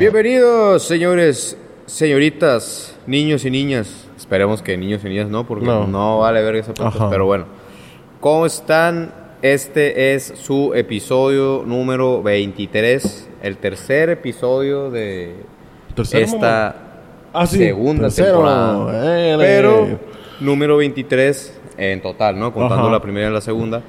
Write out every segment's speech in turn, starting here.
Bienvenidos, señores, señoritas, niños y niñas. Esperemos que niños y niñas no, porque no, No. vale ver esa Ajá. pero bueno. ¿Cómo están? Este es su episodio número 23, el tercer episodio de Tercero, esta Ah, sí, segunda tercero. temporada. Eh, Pero eh. número 23 en total, ¿no? Contando Ajá. la primera y la segunda.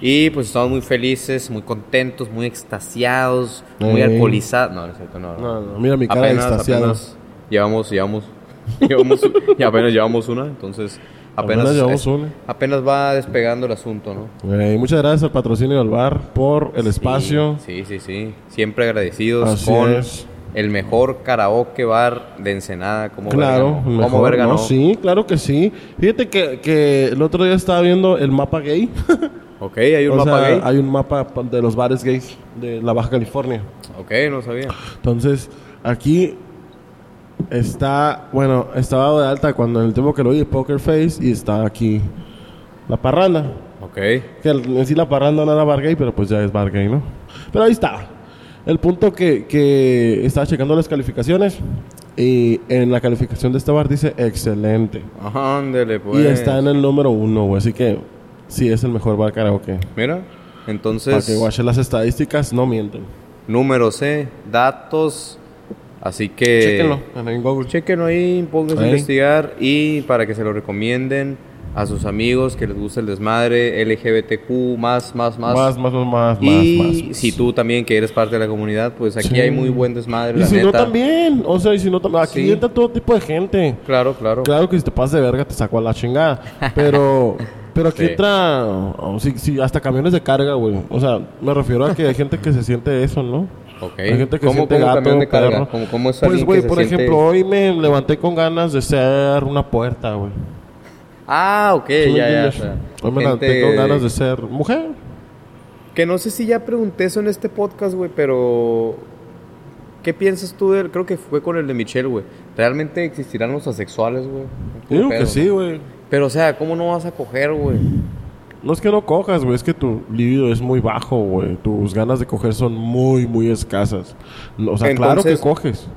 Y pues estamos muy felices, muy contentos, muy extasiados, muy alcoholizados. No, no es cierto, no. No, no, mira mi cara de extasiado. apenas llevamos, llevamos, llevamos, y apenas llevamos una, entonces apenas, Apenas llevamos es- una. apenas va despegando el asunto, ¿no? Eh, muchas gracias al patrocinio del bar por el espacio. Sí, sí, sí. Siempre agradecidos Así con es. el mejor karaoke bar de Ensenada. Como Claro, verga, Como verga, ¿no? ¿no? Sí, claro que sí. Fíjate que, que el otro día estaba viendo el mapa gay. Ok, hay un O mapa sea, gay. Hay un mapa pa- de los bares gays de la Baja California. Ok, no sabía. Entonces, aquí está, bueno, estaba de alta cuando en el tiempo que lo vi, Poker Face, y está aquí la parranda. Ok. Que en sí la parranda no era bar gay, pero pues ya es bar gay, ¿no? Pero ahí está. El punto que, que estaba checando las calificaciones y en la calificación de este bar dice excelente. Ajá, ándele, pues. Y está en el número uno, güey. Así que sí es el mejor bar karaoke. Mira, Para que entonces, guachen las estadísticas, no mienten. número C, datos. Así que. Chéquenlo en Google. Chequenlo ahí, pónganse a investigar y para que se lo recomienden a sus amigos que les guste el desmadre, LGBTQ, más, más, más. Más, más, más, más, y más, más. si tú también que eres parte de la comunidad, pues aquí Sí. hay muy buen desmadre, Y la si no también, o sea, y si no también, aquí Sí. entra todo tipo de gente. Claro, claro. Claro que si te pasas de verga te saco a la chingada. Pero, pero aquí Sí. entra, oh, sí, sí, hasta camiones de carga, güey. O sea, me refiero a que hay gente que se siente eso, ¿no? Ok. Hay gente que ¿Cómo, siente cómo gato, camión de carga? perro. ¿Cómo, cómo es Pues, güey, por siente- ejemplo, hoy me levanté con ganas de ser una puerta, güey. Ah, ok, ¿Sí me ya, ya. entiendes? o sea, Hoy me gente- levanté con ganas de ser mujer. Que no sé si ya pregunté eso en este podcast, güey, pero... ¿Qué piensas tú del...? Creo que fue con el de Michelle, güey. ¿Realmente existirán los asexuales, güey? Pedo, que sí, ¿no? güey. Pero, o sea, ¿cómo no vas a coger, güey? No es que no cojas, güey, es que tu libido es muy bajo, güey. Tus ganas de coger son muy, muy escasas. O sea, claro que coges.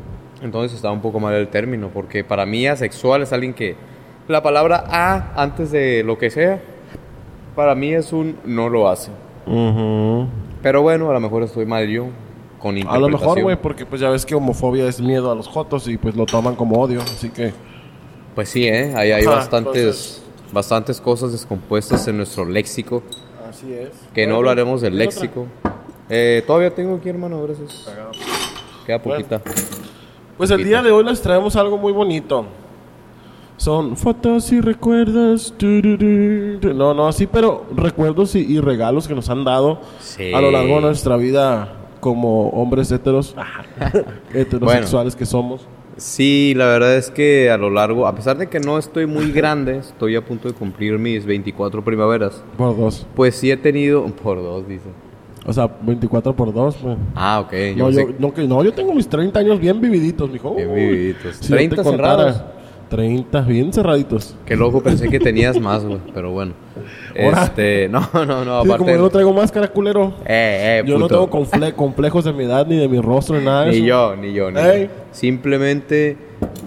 Entonces está un poco mal el término, porque para mí asexual es alguien que... La palabra A antes de lo que sea, para mí es un no lo hace. Pero bueno, a lo mejor estoy mal yo, con A interpretación. lo mejor, güey, porque pues ya ves que homofobia es miedo a los jotos y pues lo toman como odio, así que... Pues sí, ¿eh? Hay, hay Ajá, bastantes, entonces- bastantes cosas descompuestas en nuestro léxico. Así es. Que no hablaremos del léxico. Eh, todavía tengo aquí, hermano, gracias. Queda poquita. Pues el día de hoy les traemos algo muy bonito. Son fotos y recuerdos. No, no, sí, pero recuerdos y, y regalos que nos han dado Sí. a lo largo de nuestra vida como hombres heteros, heterosexuales que somos. Sí, la verdad es que a lo largo, a pesar de que no estoy muy grande, estoy a punto de cumplir mis 24 primaveras. Por dos. Pues sí he tenido, por dos, dice. O sea, 24 por dos, güey. Ah, ok. Yo No, yo, no, que, no, yo tengo mis 30 años bien vividitos, mijo. Bien vividitos. si yo 30 te contara, cerrados. 30, bien cerraditos. que loco, pensé que tenías más, güey, pero bueno. Ahora. Este, no, no, no, Sí, como aparte. yo no traigo máscara, culero. Eh, eh, Yo no tengo complejos de mi edad, ni de mi rostro, ni nada de Ni eso. yo, ni yo, ni yo. Simplemente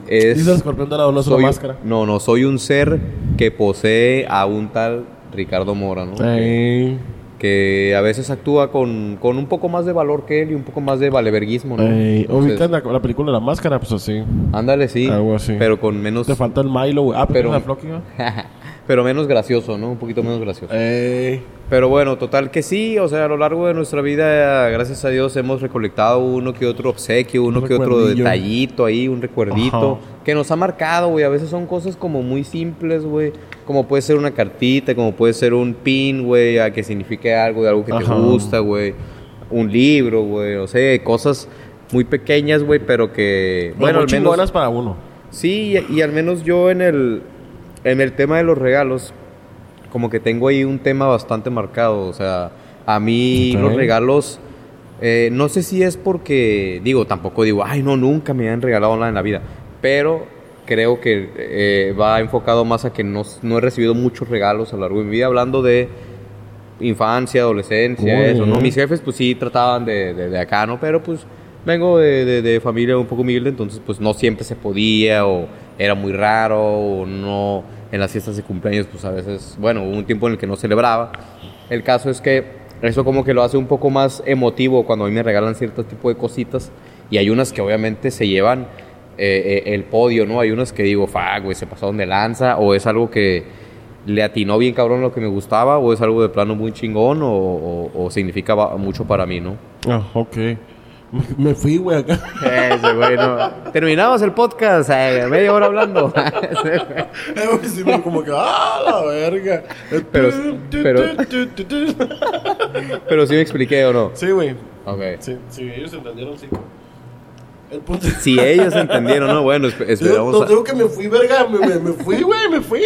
es. Dice el escorpión dorado, no es una soy- máscara. No, no, soy un ser que posee a un tal Ricardo Mora, ¿no? Ey, que a veces actúa con, con un poco más de valor que él y un poco más de valeverguismo, ¿no? ey. Entonces, ¿Ubicas la, la película la máscara? Pues así. Ándale, sí. Algo así. Pero con menos. Te falta el Milo, güey. Ah, pero Pero- pero menos gracioso, ¿no? Un poquito menos gracioso. Ey. Pero bueno, total que sí, o sea, a lo largo de nuestra vida, gracias a Dios, hemos recolectado uno que otro obsequio, uno Un que otro detallito ahí, un recuerdito, Ajá. que nos ha marcado, güey. A veces son cosas como muy simples, güey. Como puede ser una cartita, como puede ser un pin, güey, a que signifique algo, de algo que te gusta, güey. Un libro, güey, o sea, cosas muy pequeñas, güey, pero que, Bueno, bueno, al menos... para uno. Sí, y, y al menos yo en el, en el tema de los regalos, como que tengo ahí un tema bastante marcado. O sea, a mí los regalos, eh, no sé si es porque, digo, tampoco digo, ay, no, nunca me han regalado nada en la vida. Pero creo que eh, va enfocado más a que no, no he recibido muchos regalos a lo largo de mi vida, hablando de infancia, adolescencia, Muy eso, ¿no? Mis jefes, pues sí, trataban de, de, de acá, ¿no? Pero pues vengo de, de- de familia un poco humilde, entonces pues no siempre se podía o era muy raro o no en las fiestas de cumpleaños pues a veces, bueno, hubo un tiempo en el que no celebraba. El caso es que eso como que lo hace un poco más emotivo cuando a mí me regalan cierto tipo de cositas y hay unas que obviamente se llevan eh, eh, el podio, ¿no? Hay unas que digo, fuck, güey, se pasaron de lanza o es algo que le atinó bien cabrón lo que me gustaba o es algo de plano muy chingón o, o- o significa mucho para mí, ¿no? Ah, ok. Me, fui, güey, acá. Ese güey, no. Terminamos el podcast, eh, media hora hablando. Sí, me como que, ¡ah, la verga! Pero- pero- Pero sí me expliqué o no. Sí, güey. Ok. Sí, sí, ellos entendieron, sí. El punto Si ellos entendieron, ¿no? Bueno, Yo esperamos. no a- digo que me fui, verga. Me, me, me fui, güey, me fui.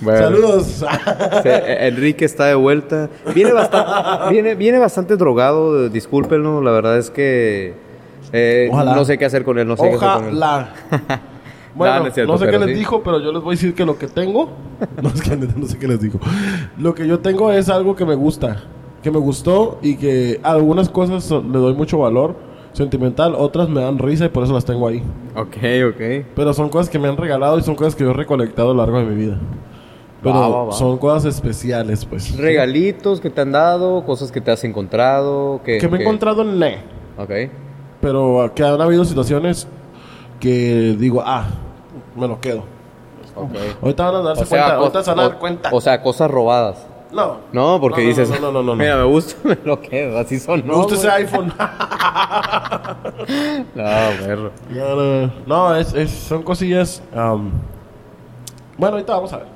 Bueno. Saludos. Eh, Enrique está de vuelta. Viene bastante, viene, viene bastante drogado, discúlpenlo. La verdad es que eh, Ojalá. no sé qué hacer con él. No sé qué hacer con él. Ojalá. Bueno, No, sé qué les sí. dijo, pero yo les voy a decir que lo que tengo, no, es que no sé qué les dijo. Lo que yo tengo es algo que me gusta, que me gustó y que a algunas cosas le doy mucho valor sentimental, otras me dan risa y por eso las tengo ahí. Ok, ok. Pero son cosas que me han regalado y son cosas que yo he recolectado a lo largo de mi vida. Pero Va, va, va. son cosas especiales, pues. Regalitos que te han dado, cosas que te has encontrado. Que, Que me he encontrado en ne. Ok. Pero que han habido situaciones que digo, ah, me lo quedo. ok. Ahorita van a darse O sea, cuenta, ahorita se van a dar cuenta. O sea, cosas robadas. No. No, porque No, no, dices, no, no, no, no, no. mira, me gusta, me lo quedo, así son. Me gusta ese iPhone. No, perro. no, no, no, es, es- son cosillas. am, bueno, ahorita vamos a ver.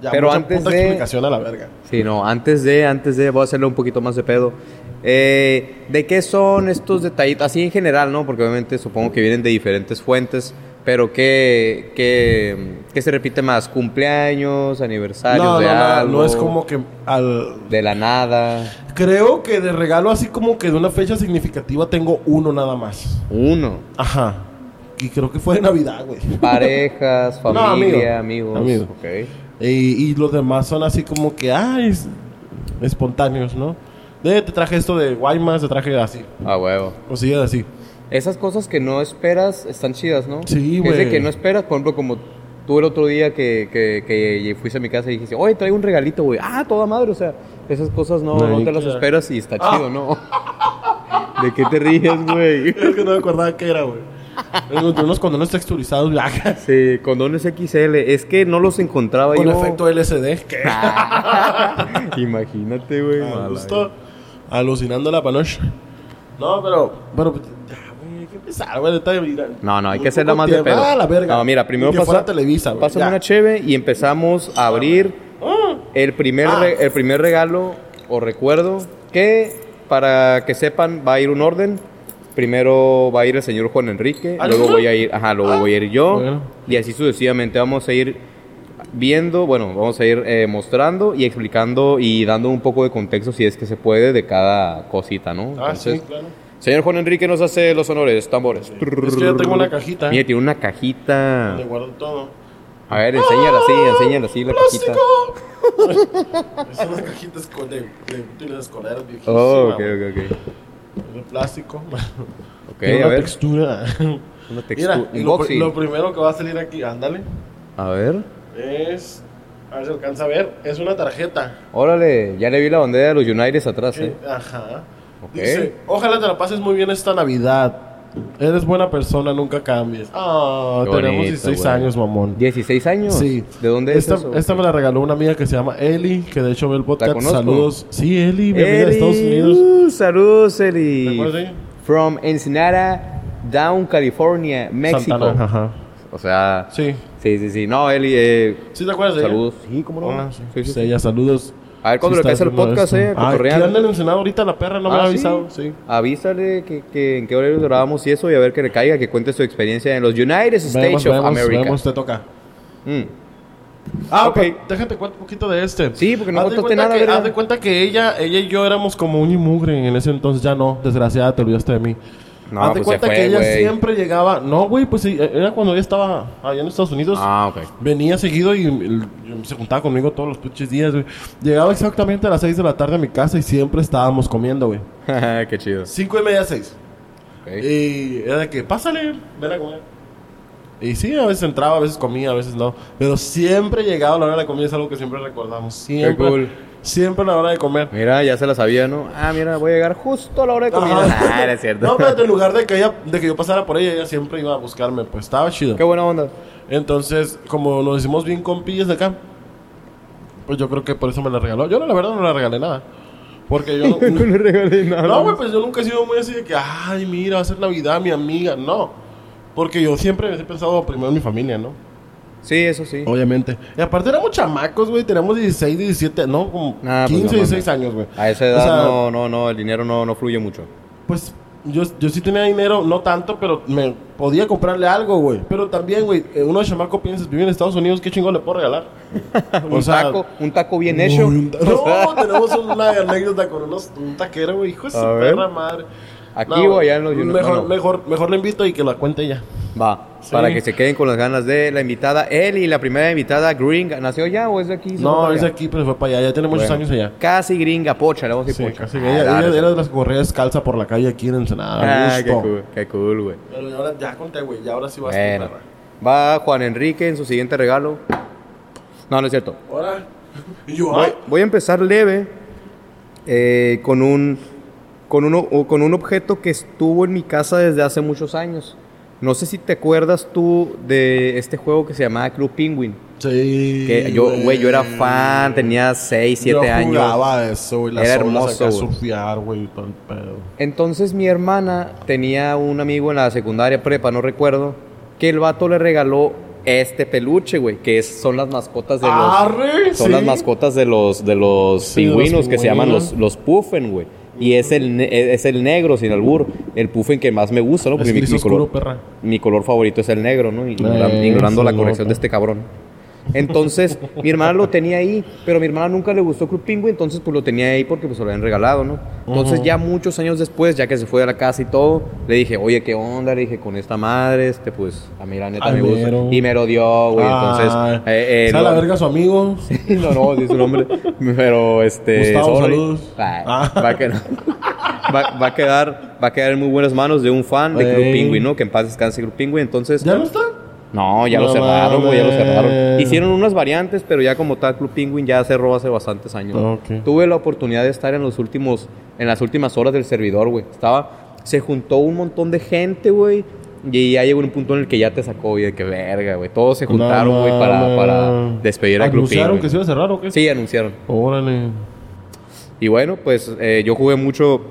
Ya, Pero mucha antes de- explicación a la verga. Sí, no, antes de, antes de, voy a hacerle un poquito más de pedo. Eh, ¿De qué son estos detallitos? Así en general, ¿no? Porque obviamente supongo que vienen de diferentes fuentes, pero ¿qué, qué, qué se repite más? ¿Cumpleaños, aniversarios No, de no, no, algo? no es como que al. De la nada. Creo que de regalo, así como que de una fecha significativa, tengo uno nada más. Uno. Ajá. Y creo que fue de Navidad, güey. Parejas, No, familia, amigo. amigos. Amigo. Ok. Y, y los demás son así como que, ay, es- espontáneos, ¿no? De, te traje esto de Guaymas, te traje así. A huevo. Cosillas así. Esas cosas que no esperas están chidas, ¿no? Sí, Que es de güey. que no esperas, por ejemplo, como tú el otro día que, que, que fuiste a mi casa y dijiste, oye, traigo un regalito, güey. Ah, toda madre, o sea, esas cosas no, No, te las que- esperas y está Ah. chido, ¿no? ¿De qué te ríes, güey? Es que no me acordaba qué era, güey. Encontré unos condones texturizados blancas. Sí, condones XL. Es que no los encontraba Con yo. efecto LCD. ¿Qué? Imagínate, güey. A mala, gusto. Alucinando la panoche. No, pero. Pero. Ya, güey, hay que empezar, güey. neta, mira. No, no, hay que hacerla más de pedo. Ah, la verga. No, mira, primero pasa, Televisa, pásame una cheve y empezamos a abrir Ah. el primer, Ah. re- el primer regalo o recuerdo que, para que sepan, va a ir un orden. Primero va a ir el señor Juan Enrique, ¿Ah, luego voy a ir, ajá, luego voy a ir yo, Bueno. y así sucesivamente vamos a ir viendo, bueno, vamos a ir eh, mostrando y explicando y dando un poco de contexto si es que se puede de cada cosita, ¿no? Ah, sí, claro. Señor Juan Enrique nos hace los honores, tambores. Es que yo tengo una cajita. Mira, tiene una cajita. Donde guardo todo. A ver, enséñala así, enséñala así la cajita. ¡Plástico! es una cajita de, de útiles escolares viejísima. Oh, ok, ok, ok. De plástico. Ok, Tiene a una ver. textura. Una textura. Mira, lo, lo primero que va a salir aquí, ándale, A ver. es. A ver si alcanza a ver. Es una tarjeta. Órale, ya le vi la bandera de los United atrás, eh. Ajá. Dice: Ojalá te la pases muy bien esta Navidad. Eres buena persona, nunca cambies. Ah, tenemos bonito, 16 güey. años, mamón. 16 años. Sí. ¿De dónde esta, es eso? Esta me la regaló una amiga que se llama Eli, que de hecho ve el podcast. Saludos. Sí, Eli, bienvenida de Eli, Estados Unidos. uh, saludos, ¿Te Eli. acuerdas de ella? From Ensenada, Down, California, México. Santana, ajá. O sea, Sí. sí, sí, sí. No, Eli, eh, ¿Sí te acuerdas de ella? saludos. Sí, cómo no. Ah, sí, Sí, sí. ella, saludos. A ver cuándo Sí le caes el podcast, esto. eh, Ah, aquí anda en Ensenada ahorita la perra, no me Ah, ha avisado. Sí. Avísale que, que en qué horario grabamos y eso y a ver que le caiga, que cuente su experiencia en los United States Vemos, of vemos, America. vemos, te toca. Mm. Ah, Ok. Déjate cuento un poquito de este. Sí, porque no Haz contaste nada, que-. Haz de cuenta que ella, ella y yo éramos como un y mugre en ese entonces. Ya no, desgraciada, te olvidaste de mí. No, Haz de pues cuenta fue, que ella siempre llegaba. No, güey, pues sí, era cuando ella estaba allá en Estados Unidos. Ah, ok. Venía seguido y el- se juntaba conmigo todos los pinches días, güey. Llegaba exactamente a las 6 de la tarde a mi casa y siempre estábamos comiendo, güey. Qué chido. Cinco y media, seis. Y era de que, pásale, ven a comer. Y sí, a veces entraba, a veces comía, a veces no. Pero siempre llegaba la hora de comida, es algo que siempre recordamos. Siempre. cool. Siempre la hora de comer. Mira, ya se la sabía, ¿no? Ah, mira, voy a llegar justo a la hora de. Ajá. Ah, era cierto. No, pero en lugar de que, ella, de que yo pasara por ella, ella siempre iba a buscarme. Pues estaba chido. Qué buena onda. Entonces, como nos hicimos bien compillas de acá, pues yo creo que por eso me la regaló. Yo, la verdad, no le regalé nada. Porque yo no... no le regalé nada. No, güey, pues yo nunca he sido muy así de que, ay, mira, va a ser Navidad, mi amiga. No. Porque yo siempre he pensado primero en mi familia, ¿no? Sí, eso sí. Obviamente. Y aparte éramos chamacos, güey. Teníamos 16, 17, no, como Nah, pues 15, no 16 mames. años, güey. A esa O edad sea, no, no, no, el dinero no, no fluye mucho. Pues yo, yo sí tenía dinero, no tanto, pero me podía comprarle algo, güey. Pero también, güey, eh, uno de chamaco piensa, vive en Estados Unidos, ¿qué chingón le puedo regalar? un taco, un taco bien hecho. Uy, un ta- No, tenemos una anécdota con unos, un taquero, güey, hijo de su perra madre. ¿Aquí o allá en los United- Mejor, no, no. mejor, mejor le invito y que la cuente ella. Va, Sí. para que se queden con las ganas de la invitada. Él y la primera invitada, Gringa, ¿nació ya o es de aquí? ¿Se fue No, es de allá? aquí, pero fue para allá. Ya tiene muchos Bueno, años allá. Casi gringa, pocha, le vamos a decir Sí, pocha. casi. Ah, ella, ella era de las que corría descalza por la calle aquí en Ensenada. Ah, a qué cool, qué cool, güey. Pero ahora ya conté, güey. Ya ahora sí vas Bueno, tu perra. va Juan Enrique en su siguiente regalo. No, no es cierto. Yo, Voy, ay. voy a empezar leve eh, con un con uno o con un objeto que estuvo en mi casa desde hace muchos años. No sé si te acuerdas tú de este juego que se llamaba Club Penguin. Sí. Que yo, güey, yo era fan, tenía 6, 7 yo años. jugaba eso, güey. Era hermoso, surfear, güey. Todo el pedo. Entonces mi hermana tenía un amigo en la secundaria prepa, no recuerdo, que el vato le regaló este peluche, güey, que es- son las mascotas de los Arre, son sí. las mascotas de los de los Sí, de los pingüinos que se llaman los los puffen, güey. Y es el ne- es el negro sin albur, el puffen que más me gusta, ¿no? Es mi, color, mi color favorito es el negro, ¿no? Y- Ignoran- Eh, ignorando la corrección de este cabrón. Entonces, mi hermana lo tenía ahí, pero a mi hermana nunca le gustó Club Penguin, entonces pues lo tenía ahí porque pues se lo habían regalado, ¿no? Entonces ya muchos años después, ya que se fue a la casa y todo, le dije, oye, ¿qué onda? Le dije, con esta madre, este, pues, a mí la neta me gusta. Y me lo dio, güey, entonces... Ay. eh, eh, ¿Sabe lo- la verga su amigo? no, no, dice su nombre. Pero este. Gustavo, sorry. saludos. Ay, Ah. va, a quedar, va, va a quedar. Va a quedar en muy buenas manos de un fan de Club. Penguin, ¿no? Que en paz descanse Club Penguin. Entonces. ¿Ya no está? No, ya lo cerraron, güey, ya lo cerraron. Hicieron unas variantes, pero ya como tal, Club Penguin ya cerró hace bastantes años. Tuve la oportunidad de estar en los últimos, en las últimas horas del servidor, güey. Estaba, se juntó un montón de gente, güey. Y ya llegó un punto en el que ya te sacó, güey, de que verga, güey. Todos se juntaron, güey, para, para despedir a Club ¿Anunciaron Penguin. que se iba a cerrar o qué? Sí, anunciaron. Órale. Y bueno, pues eh, yo jugué mucho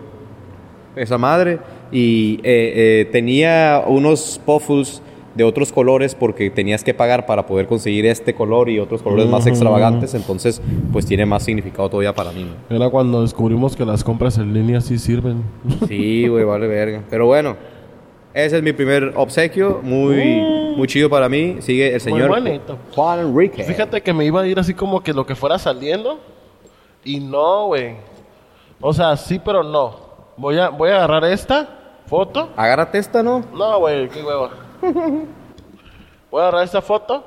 esa madre y eh, eh, tenía unos puffles de otros colores porque tenías que pagar para poder conseguir este color y otros colores más extravagantes, entonces pues tiene más significado todavía para mí. ¿no? Era cuando descubrimos que las compras en línea sí sirven. Sí, güey, vale verga. Pero bueno, ese es mi primer obsequio, muy, muy chido para mí. Sigue el señor bonito. Juan Enrique. Fíjate que me iba a ir así como que lo que fuera saliendo. Y no, güey. O sea, sí, pero no. Voy a, voy a agarrar esta foto. Agárrate esta, ¿no? No, güey, qué hueva. Voy a agarrar esta foto.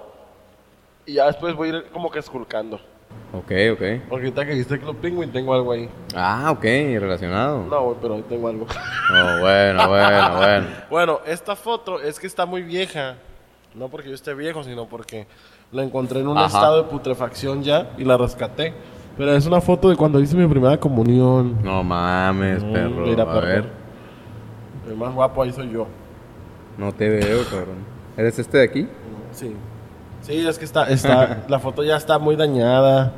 Y ya después voy a ir como que esculcando. Ok, ok. Porque ahorita que dijiste Club Penguin tengo algo ahí. Ah, ok, relacionado. No, güey, pero ahí tengo algo. Oh, bueno, bueno, bueno. Bueno, esta foto es que está muy vieja. No porque yo esté viejo, sino porque la encontré en un Ajá. estado de putrefacción ya y la rescaté. Pero es una foto de cuando hice mi primera comunión. No mames, Mm, perro. mira, a perro. ver, El más guapo ahí soy yo. No te veo, cabrón. ¿Eres este de aquí? Sí. Sí, es que está, está, la foto ya está muy dañada.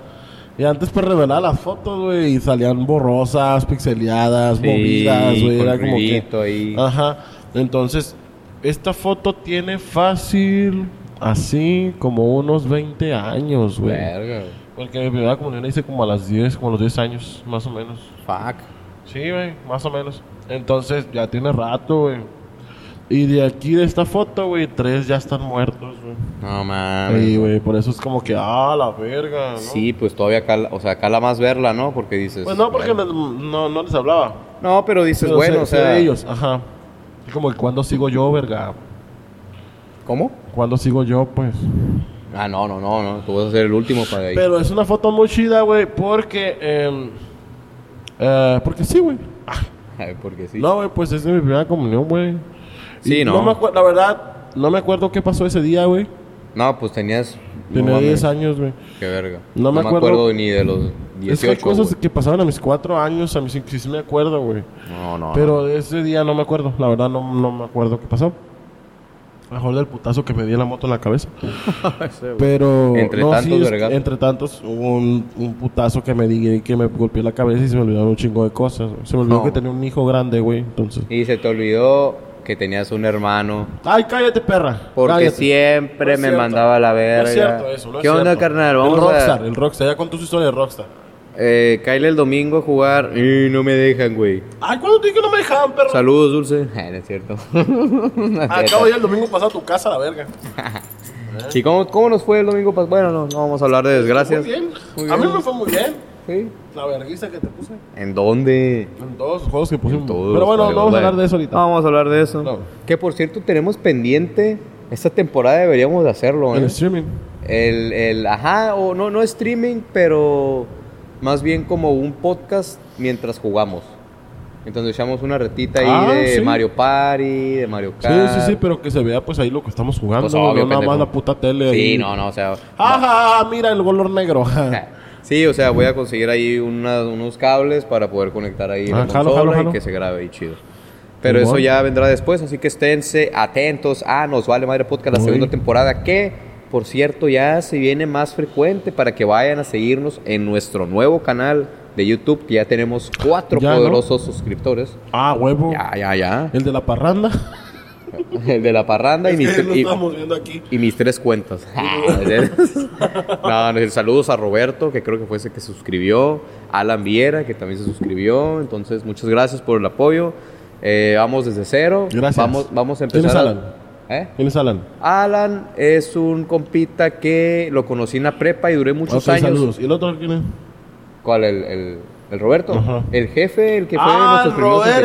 Y antes pues revelaba las fotos, güey, y salían borrosas, pixeleadas, Sí, movidas, güey. Era como que... ahí. Ajá. Entonces, esta foto tiene fácil, así, como unos 20 años, güey. Verga. Porque mi primera comunión hice como a las 10, como a los 10 años, más o menos. Fuck. Sí, güey, más o menos. Entonces, ya tiene rato, güey. Y de aquí, de esta foto, güey, tres ya están muertos, güey. No mames. Sí, güey, por eso es como que, ah, la verga, ¿no? Sí, pues todavía cala, o sea, cala más verla, ¿no? Porque dices. Pues no, porque bueno. les- no, no les hablaba. No, pero dices, Pero bueno, sé- o sea. de ellos, ajá. Es como, ¿cuándo sigo yo, verga? ¿Cómo? ¿Cuándo sigo yo, pues? Ah, no, no, no, no. Tú vas a ser el último para ahí. Pero es una foto muy chida, güey, porque... em, eh, porque sí, güey. Porque sí. No, güey, pues es de mi primera comunión, güey. Sí, Y no. me acuerdo, la verdad, no me acuerdo qué pasó ese día, güey. No, pues tenías. no Tenía mames, 10 años, güey. Qué verga. No me acuerdo- ni de los Es que hay 18. cosas güey. que pasaban a mis 4 años, a mis 5 sí, sí me acuerdo, güey. No, no. Pero de ese día no me acuerdo, la verdad no, no me acuerdo qué pasó. Mejor del putazo que me di en la moto en la cabeza. no. Pero. Entre no, tantos sí, es-. Entre tantos, hubo un, un putazo que me di y que me golpeé la cabeza y se me olvidaron un chingo de cosas. Se me olvidó No. que tenía un hijo grande, güey. Entonces. Y se te olvidó que tenías un hermano. ¡Ay, cállate, perra! Porque Cállate. siempre No me cierto. mandaba a la verga. No es cierto eso, no es ¿Qué onda, carnal? el Vamos Rockstar, a. el Rockstar. Ya con tus historias de Rockstar. Eh, Kyle el domingo a jugar. Y no me dejan, güey. Ay, ¿cuándo te dije que no me dejaban, perro? Saludos, Dulce. Eh, no es cierto. No es Acabo ir el domingo pasado a tu casa, la verga. ¿Y cómo, cómo nos fue el domingo? pas- Bueno, no, no vamos a hablar de desgracias. Muy bien. Muy A mí me fue muy bien. Sí. La vergüenza que te puse. ¿En dónde? En todos los juegos que pusimos. Todos, Pero bueno, no vamos a hablar de eso ahorita. No vamos a hablar de eso. No. Que por cierto tenemos pendiente. Esta temporada deberíamos de hacerlo, En ¿eh? streaming. El, el, ajá, o no, no streaming, pero más bien como un podcast mientras jugamos. Entonces echamos una retita ahí Ah, de sí. Mario Party, de Mario Sí, Kart. sí, sí, pero que se vea pues ahí lo que estamos jugando. Pues obvio, no nada pendejo. más la puta tele. Sí, ahí. no, no, o sea. Ajá, mira el color negro. Sí, o sea, voy a conseguir ahí una- unos cables para poder conectar ahí la Ah, jalo, consola jalo, y jalo. que se grabe ahí chido. Pero eso ya vendrá después, así que esténse atentos a Nos Vale Madre Podcast, la Muy. segunda temporada, que por cierto ya se viene más frecuente para que vayan a seguirnos en nuestro nuevo canal de YouTube, que ya tenemos cuatro Ya, ¿no? poderosos suscriptores. Ah, huevo. Ya, ya, ya. El de la parranda. El de la parranda y mis, y- y mis tres cuentas. no, no, saludos a Roberto, que creo que fue ese que suscribió. Alan Viera, que también se suscribió. Entonces, muchas gracias por el apoyo. Eh, vamos desde cero. Gracias. Vamos, vamos a ¿Quién empezar. es a- Alan? ¿Eh? ¿Quién es Alan? Alan es un compita que lo conocí en la prepa y duré muchos años. saludos. ¿Y el otro quién es? ¿Cuál? ¿El, el, el Roberto? Ajá. El jefe, el que fue ah, nuestros primeros Robert.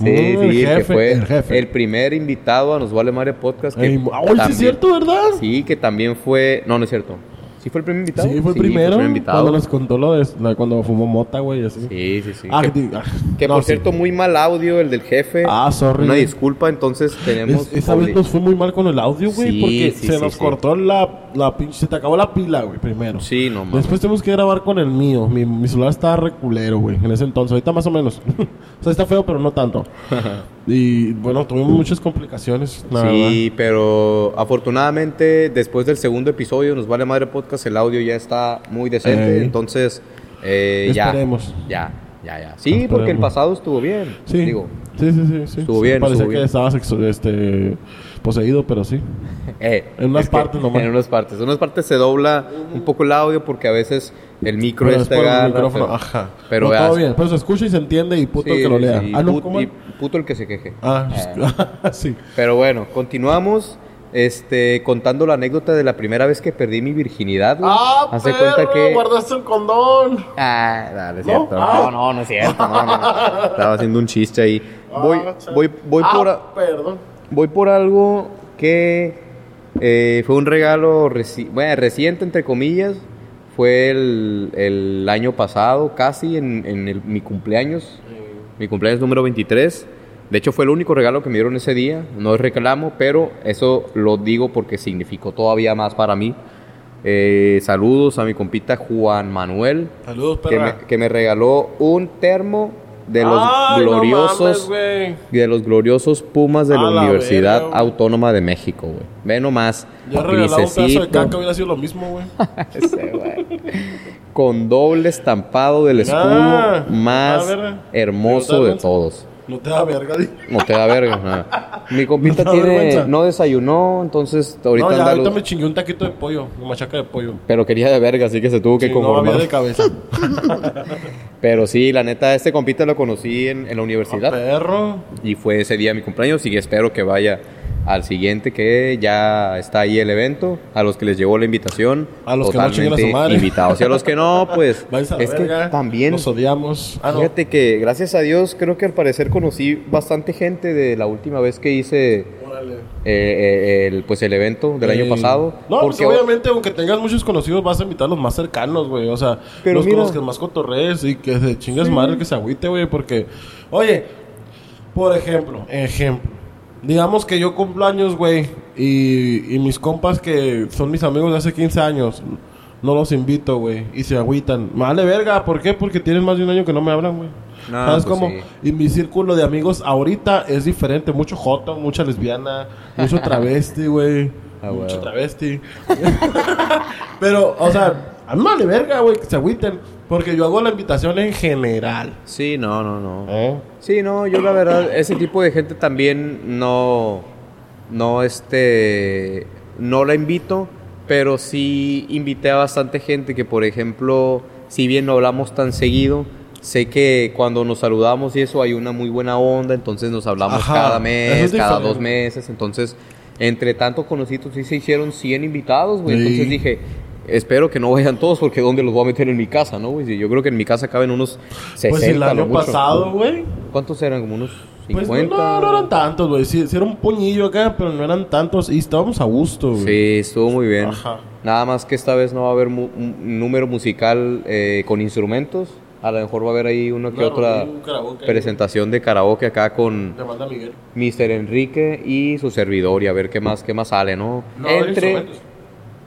Sí, sí, el, que fue el jefe. el primer invitado a Nos Vale Madre Podcast. Que sí es cierto, ¿verdad? Sí, que también fue. No, no es cierto. ¿Sí fue el primer invitado? Sí, fue el primero. primer invitado. Cuando nos contó lo de la- cuando fumó mota, güey, así. Sí, sí, sí. Ah, que que, ah, que no, por sí. cierto, muy mal audio el del jefe. Ah, sorry. Una disculpa, entonces tenemos. Es- esa vez nos fue muy mal con el audio, güey, Sí, porque sí, se sí, nos sí. cortó la, la pinche, se te acabó la pila, güey, primero. Sí, no mames. Después tenemos que grabar con el mío. Mi, mi celular estaba reculero, güey, en ese entonces. Ahorita más o menos. o sea, está feo, pero no tanto. y bueno, tuvimos muchas complicaciones, la verdad. Sí, pero afortunadamente después del segundo episodio, Nos Vale Madre Podcast, el audio ya está muy decente. Entonces, eh, ya. Esperemos. Ya, ya, ya. Sí, porque el pasado estuvo bien. Sí. Digo, sí, sí, sí, sí. Estuvo Sí, bien, Parecía estuvo que bien. estabas exo- este, poseído, pero sí. Eh, En unas que- partes nomás. En unas partes. En unas partes se dobla un poco el audio porque a veces el micro Pero este es por el agarra, micrófono, pero- ajá. Pero No, ya- todo bien. Pero se escucha y se entiende y puto el que lo lea. sí, ah, no, put- ¿cómo? y puto el que se queje. Ah, Eh, sí. Pero bueno, continuamos. Este, contando la anécdota de la primera vez que perdí mi virginidad. güey. Ah, Hace perro, cuenta que. guardaste el condón. Ah, es ¿No? cierto. Ah. No, no, no es cierto. No, no. Estaba haciendo un chiste ahí. Voy, Ah, voy, voy Ah, por. a- perdón. Voy por algo que eh, fue un regalo reci- bueno, reciente, entre comillas. Fue el, el año pasado, casi en, en el- mi cumpleaños. Mi cumpleaños número 23. De hecho, fue el único regalo que me dieron ese día. No es reclamo, pero eso lo digo porque significó todavía más para mí. Eh, saludos a mi compita Juan Manuel, Saludos, que me, que me regaló un termo de los Ay, no gloriosos mames, güey. de los gloriosos Pumas de A la la Universidad. Autónoma de México, güey. Ve nomás. Ya regalado un pedazo de caca hubiera sido lo mismo, güey. Con doble estampado del escudo más hermoso ¿te da de todos. No te da verga. No te da verga. nada. Mi compita No tiene, vergüenza. no desayunó, entonces ahorita no, ya, anda ahorita me chingué un taquito de pollo, una machaca de pollo. pero quería de verga, así que se tuvo que Sí, no conformar. había de cabeza. pero sí, la neta, este compita lo conocí en, en la universidad. Perro. Y fue ese día mi cumpleaños y espero que vaya al siguiente que ya está ahí el evento. A los que les llegó la invitación. A los que no a su totalmente madre. invitados. Y a los que no, pues es verga. que también... Nos odiamos. Ah, no. Fíjate que gracias a Dios creo que al parecer conocí bastante gente de la última vez que hice eh, eh, el, pues el evento del año pasado. No, pues porque obviamente, aunque tengas muchos conocidos, vas a invitar a los más cercanos, güey. O sea, Pero los mira- que más cotorrees y que se chingas madre que se agüite, güey. Porque, oye, por ejemplo, ejemplo. Digamos que yo cumplo años, güey, y, y mis compas que son mis amigos de hace 15 años, no los invito, güey, y se agüitan. Me Vale verga, ¿por qué? Porque tienen más de un año que no me hablan, güey. No, ¿Sabes pues cómo? sí. Y mi círculo de amigos ahorita es diferente. Mucho joto, mucha lesbiana, mucho travesti, güey. Ah, mucho travesti. Pero, o sea, a mí me vale verga, güey, que se agüiten. Porque yo hago la invitación en general. Sí, no, no, no. ¿Eh? Sí, no, yo la verdad, ese tipo de gente también no, no, este, no la invito, pero sí invité a bastante gente que, por ejemplo, si bien no hablamos tan seguido, sé que cuando nos saludamos y eso hay una muy buena onda, entonces nos hablamos Ajá, cada mes, es cada dos meses, entonces, entre tanto conocidos sí se hicieron 100 invitados, güey, Sí. entonces dije... Espero que no vayan todos porque ¿dónde los voy a meter en mi casa, no? güey? Yo creo que en mi casa caben unos 60 Pues el año mucho. pasado, güey. ¿Cuántos eran? ¿Como unos 50? Pues no, no eran tantos, güey. Sí, sí era un puñillo acá, pero no eran tantos. Y estábamos a gusto, güey. Sí, estuvo muy bien. Ajá. Nada más que esta vez no va a haber mu- un número musical eh, con instrumentos. A lo mejor va a haber ahí una que Claro, otra un karaoke ahí. presentación de karaoke acá con. Mr. Enrique y su servidor y a ver qué más, qué más sale, ¿no? No, Entre...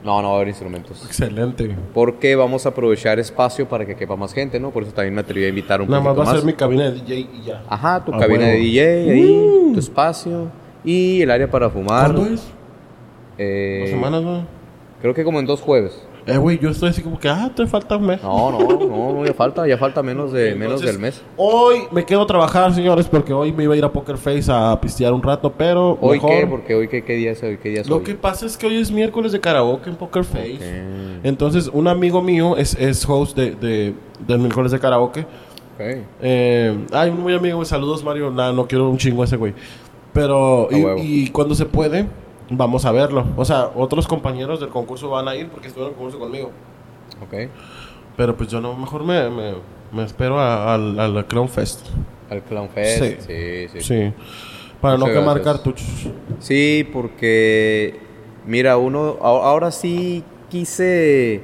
No, no va a haber instrumentos. Excelente. Porque vamos a aprovechar espacio para que quepa más gente, ¿no? Por eso también me atreví a invitar un Nada más poquito va a más. ser mi cabina de DJ y ya. Ajá, tu Ah, cabina de. DJ ahí, Uh. tu espacio y el área para fumar. ¿Cuándo es? Eh, ¿Dos semanas, güey? Creo que como en dos jueves. Eh, güey, yo estoy así como que, ah, te falta un mes. No, no, no, no, ya falta, ya falta menos de menos del mes. Hoy me quedo a trabajar, señores, porque hoy me iba a ir a Poker Face a pistear un rato, pero. ¿Hoy mejor- qué? Porque hoy qué, qué día es hoy, qué día es Lo hoy? que pasa es que hoy es miércoles de karaoke en Poker Face. Entonces, un amigo mío es, es host de, de, del miércoles de karaoke. ok. Eh, ay, un muy amigo, saludos Mario. Nah, no quiero un chingo a ese güey. Pero, y cuando se puede, vamos a verlo. O sea, otros compañeros del concurso van a ir porque estuvieron en el concurso conmigo. ok. Pero pues yo no, mejor me, me, me espero a- al Crown Fest. Al Clown Fest. Sí. Sí, sí. sí. Sí. Para no quemar gracias. cartuchos. Sí, porque mira, uno ahora sí quise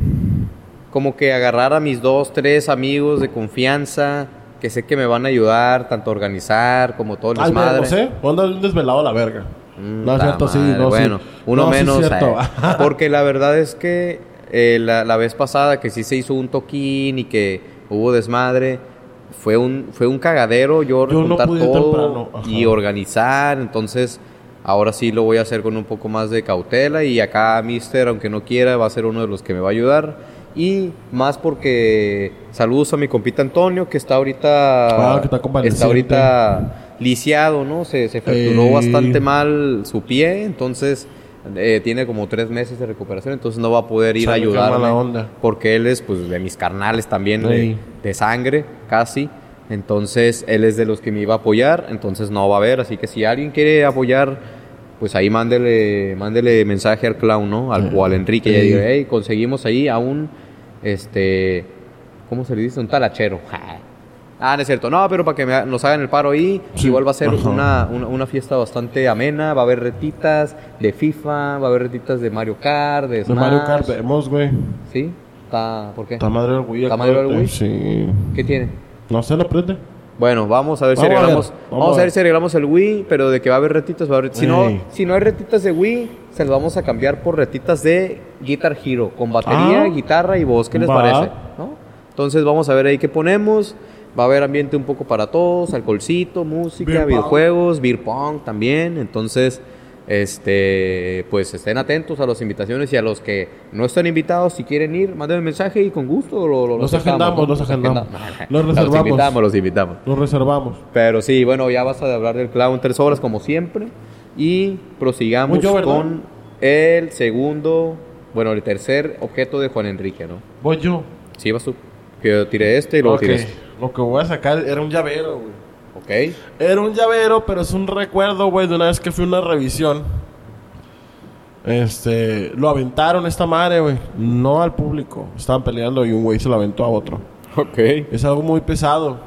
como que agarrar a mis dos, tres amigos de confianza que sé que me van a ayudar tanto a organizar como todo el desmadre. menos, ¿eh? Un desvelado a la verga. Mm, no es cierto, sí. No, sí. bueno, uno No, menos. cierto. eh, porque la verdad es que eh, la, la vez pasada que sí se hizo un toquín y que hubo desmadre, fue un, fue un cagadero yo, Yo no todo y organizar. Entonces, ahora sí lo voy a hacer con un poco más de cautela. Y acá, Mister, aunque no quiera, va a ser uno de los que me va a ayudar. Y más porque saludos a mi compita Antonio, que está ahorita. Ah, que está está ahorita lisiado, ¿no? Se, se fracturó Ey. bastante mal su pie, entonces eh, tiene como tres meses de recuperación, entonces no va a poder ir a ayudarme. Porque él es pues de mis carnales también, de, sangre, casi. Entonces él es de los que me iba a apoyar, entonces no va a haber. Así que si alguien quiere apoyar, pues ahí mándele, mándele mensaje al clown, ¿no? Al, o al Enrique, y diga, hey, conseguimos ahí a un, este, ¿cómo se le dice? Un talachero. Ah, no es cierto. No, pero para que me- nos hagan el paro ahí, Sí. igual va a ser una, una, una fiesta bastante amena. Va a haber retitas de FIFA, va a haber retitas de Mario Kart, de De Smash. Mario Kart vemos, güey. ¿Sí? Está, ¿Por qué? Está madre el Wii. ¿Está madre el. Wii? Sí. ¿Qué tiene? No se lo prende. Bueno, vamos a ver si Vamos a ver, arreglamos. vamos Vamos, a ver si arreglamos el Wii, pero de que va a haber retitas, va a haber. Si no, si no hay retitas de Wii, se las vamos a cambiar por retitas de Guitar Hero, con batería, Ah. guitarra y voz. ¿Qué les Va. parece? ¿No? Entonces vamos a ver ahí qué ponemos. Va a haber ambiente un poco para todos, alcoholcito, música, Beer pong. videojuegos, beer pong también. Entonces, este, pues estén atentos a las invitaciones y a los que no están invitados, si quieren ir, manden un mensaje y con gusto lo, lo- Los agendamos, los agendamos. Los Los reservamos. invitamos, los invitamos. Lo reservamos. Pero sí, bueno, ya vas a hablar del clown tres horas como siempre. Y prosigamos con el segundo, bueno, el tercer objeto de Juan Enrique, ¿no? Voy yo. Sí, vas tú. Que yo tiré este y luego Ok. tires. Lo que voy a sacar era un llavero, güey. Ok. Era un llavero, pero es un recuerdo, güey, de una vez que fui a una revisión. Este, lo aventaron esta madre, güey. No al público. Estaban peleando y un güey se lo aventó a otro. Ok. Es algo muy pesado.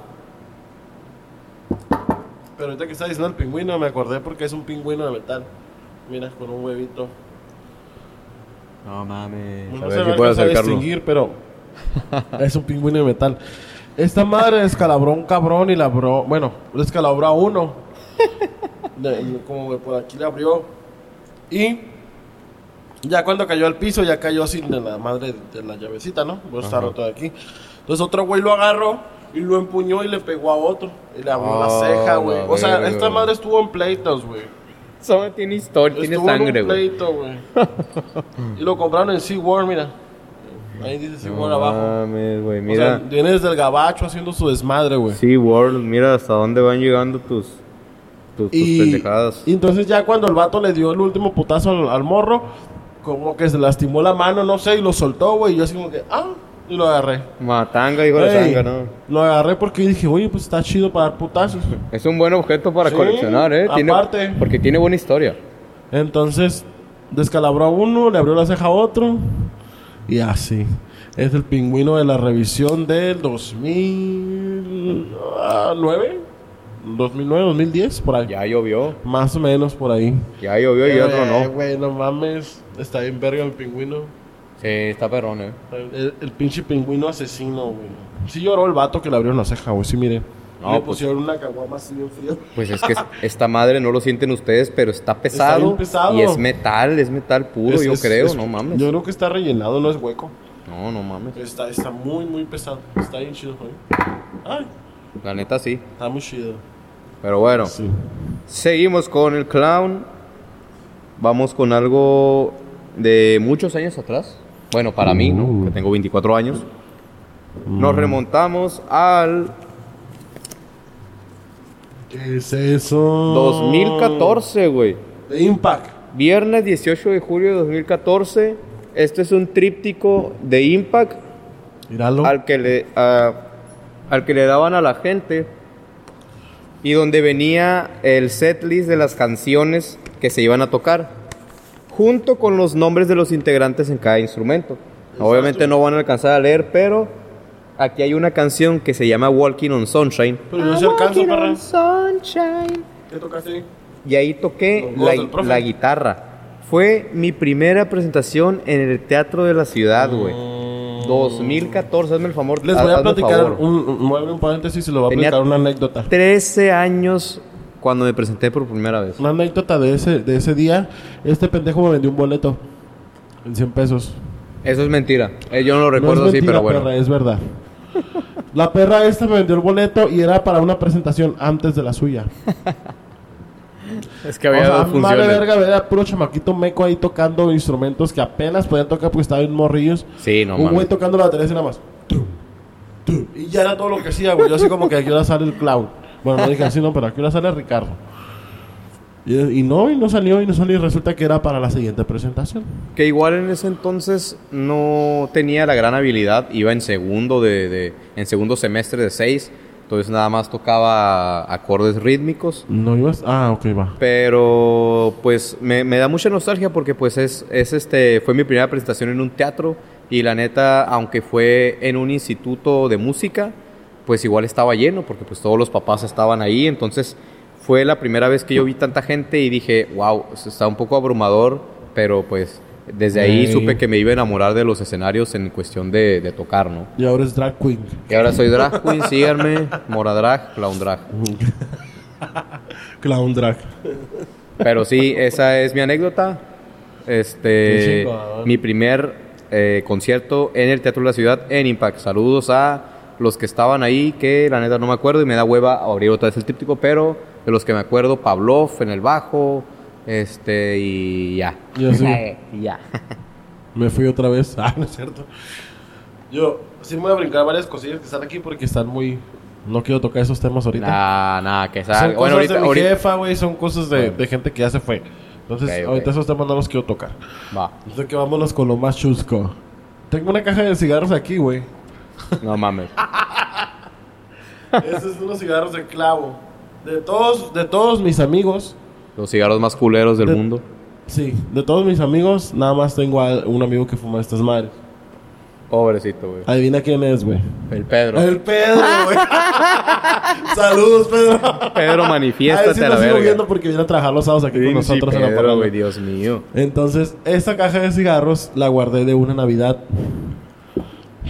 Pero ahorita que está diciendo el pingüino, me acordé porque es un pingüino de metal. Mira, con un huevito. No mames. No a ver si puedo acercarlo. distinguir, pero es un pingüino de metal. Esta madre descalabró a un cabrón y la abrió. Bueno, descalabró a uno. De- como que por aquí le abrió. Y ya cuando cayó al piso, ya cayó sin de la madre de la llavecita, ¿no? Pues está roto de aquí. Entonces otro güey lo agarró y lo empuñó y le pegó a otro. Y le abrió la Ah, ceja, güey. O sea, verga, esta güey. madre estuvo en pleitos, güey. Eso tiene historia, tiene Estuvo en sangre, un güey. pleito, güey. y lo compraron en SeaWorld, mira. Ahí dice SeaWorld No abajo. mames, güey. O Mira. sea, viene desde el gabacho haciendo su desmadre, güey. Sí, World, mira hasta dónde van llegando tus, tus, tus Y, pendejadas. y entonces ya cuando el vato le dio el último putazo al, al morro, como que se lastimó la mano, no sé, y lo soltó, güey. Y yo así como que, ah, y lo agarré. Matanga, hijo de sanga, ¿no? Lo agarré porque dije, oye, pues está chido para dar putazos. Es un buen objeto para Sí, coleccionar, ¿eh? Tiene- aparte. porque tiene buena historia. Entonces, descalabró a uno, le abrió la ceja a otro, y así. Es el pingüino de la revisión del 2009, 2009, 2010, por ahí. Ya llovió, Más o menos por ahí. ya llovió y otro Eh, no. Güey, no mames. Está bien verga el pingüino. Sí, está perrón, ¿eh? El, el pinche pingüino asesino, güey. Sí lloró el vato que le abrió la ceja, güey. Sí, mire. No, le pues- pusieron una caguama así bien fría. Pues es que esta madre no lo sienten ustedes, pero está pesado. bien pesado. Y es metal, es metal puro, Es- yo es- creo, es- no mames. Yo creo que está rellenado, no es hueco. No, no mames. Está, está muy, muy pesado. Está bien chido, güey. Ay, La neta sí. está muy chido. Pero bueno, Sí. seguimos con el clown. Vamos con algo de muchos años atrás. Bueno, para mí, ¿no? Uh. Que tengo 24 años. Nos remontamos al ¿Qué es eso? 2014, güey. De Impact. Viernes 18 de julio de 2014. Este es un tríptico de Impact Míralo. al que le a- al que le daban a la gente y donde venía el setlist de las canciones que se iban a tocar junto con los nombres de los integrantes en cada instrumento. Obviamente no van a alcanzar a leer, pero aquí hay una canción que se llama Walking on Sunshine Pero yo se on Sunshine. ¿Qué tocaste ahí? y ahí toqué la, la guitarra. Fue mi primera presentación en el Teatro de la Ciudad, güey. 2014, hazme el favor. Mm. Les voy a platicar un, un, mueve un paréntesis y le voy a Tenía- platicar una anécdota. 13 años cuando me presenté por primera vez. Una anécdota de ese, de ese día. Este pendejo me vendió un boleto en 100 pesos. Eso es mentira. Eh, yo no lo No recuerdo es así, mentira, pero bueno. perra, es verdad. La perra esta me vendió el boleto y era para una presentación antes de la suya. Es que O había sea, dos funciones. verga, ver a puro chamaquito meco ahí tocando instrumentos que apenas podían tocar porque estaban morrillos. Sí, no un güey tocando la batería así nada más. Tum, tum. Y ya era todo lo que hacía, güey. Yo así como que aquí ahora sale el clown. Bueno, no dije así, no, pero aquí ahora sale Ricardo. Y, y no, y no salió, y no salió. Y resulta que era para la siguiente presentación. Que igual en ese entonces no tenía la gran habilidad. Iba en segundo de, de- en segundo semestre de seis. Entonces nada más tocaba acordes rítmicos. No ibas. Ah, ok, va. Pero pues me, me da mucha nostalgia porque pues es, es este fue mi primera presentación en un teatro y la neta aunque fue en un instituto de música pues igual estaba lleno porque pues todos los papás estaban ahí entonces fue la primera vez que yo vi tanta gente y dije wow está un poco abrumador pero pues desde ahí Ey. supe que me iba a enamorar de los escenarios en cuestión de, de tocar no Y ahora es drag queen. y ahora soy drag queen síganme mora drag clown drag Clown drag. Pero sí, esa es mi anécdota. Este, mi primer eh, concierto en el Teatro de la Ciudad en Impact. Saludos a los que estaban ahí, que la neta no me acuerdo y me da hueva abrir otra vez el tríptico, pero de los que me acuerdo, Pavlov en el bajo, este, y ya. Yo sí. Y ya. Me fui otra vez. Ah, no es cierto. Yo sí me voy a brincar varias cosillas que están aquí porque están muy. No quiero tocar esos temas ahorita. Nah, nah, que son salga. cosas Bueno, ahorita, de mi ahorita- jefa, güey. Son cosas de, de gente que ya se fue. Entonces, ahorita esos temas no los quiero tocar. Va. Entonces, que vámonos con lo más chusco. Tengo una caja de cigarros aquí, güey. No mames. Esos son unos cigarros de clavo. De todos, de todos mis amigos. Los cigarros más culeros del De- mundo. Sí, de todos mis amigos, nada más tengo a un amigo que fuma estas madres. Pobrecito, güey. Adivina quién es, güey. El Pedro. El Pedro, güey. Saludos, Pedro. Pedro, A manifiéstate ver si a lo la verga. viendo porque viene a trabajar los sábados aquí con nosotros en la Pedro, parada. güey, Dios mío. Entonces, esta caja de cigarros la guardé de una Navidad.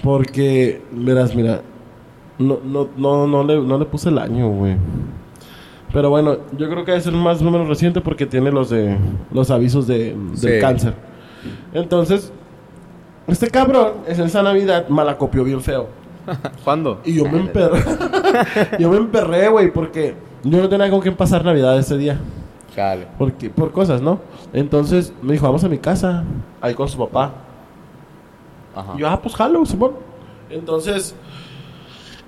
Porque, verás, mira, no, no, no, no, le, no le puse el año, güey. Pero bueno, yo creo que es el más o menos reciente porque tiene los de los avisos de, del Sí. cáncer. Entonces, este cabrón, en esa Navidad, malacopió bien feo. ¿Cuándo? Y yo me emperré. yo me emperré, güey, porque yo no tenía con quién pasar Navidad ese día. Chale. Porque, por cosas, ¿no? Entonces me dijo, vamos a mi casa, ahí con su papá. Ajá. Y yo, ah, pues jalo, Simón. Entonces,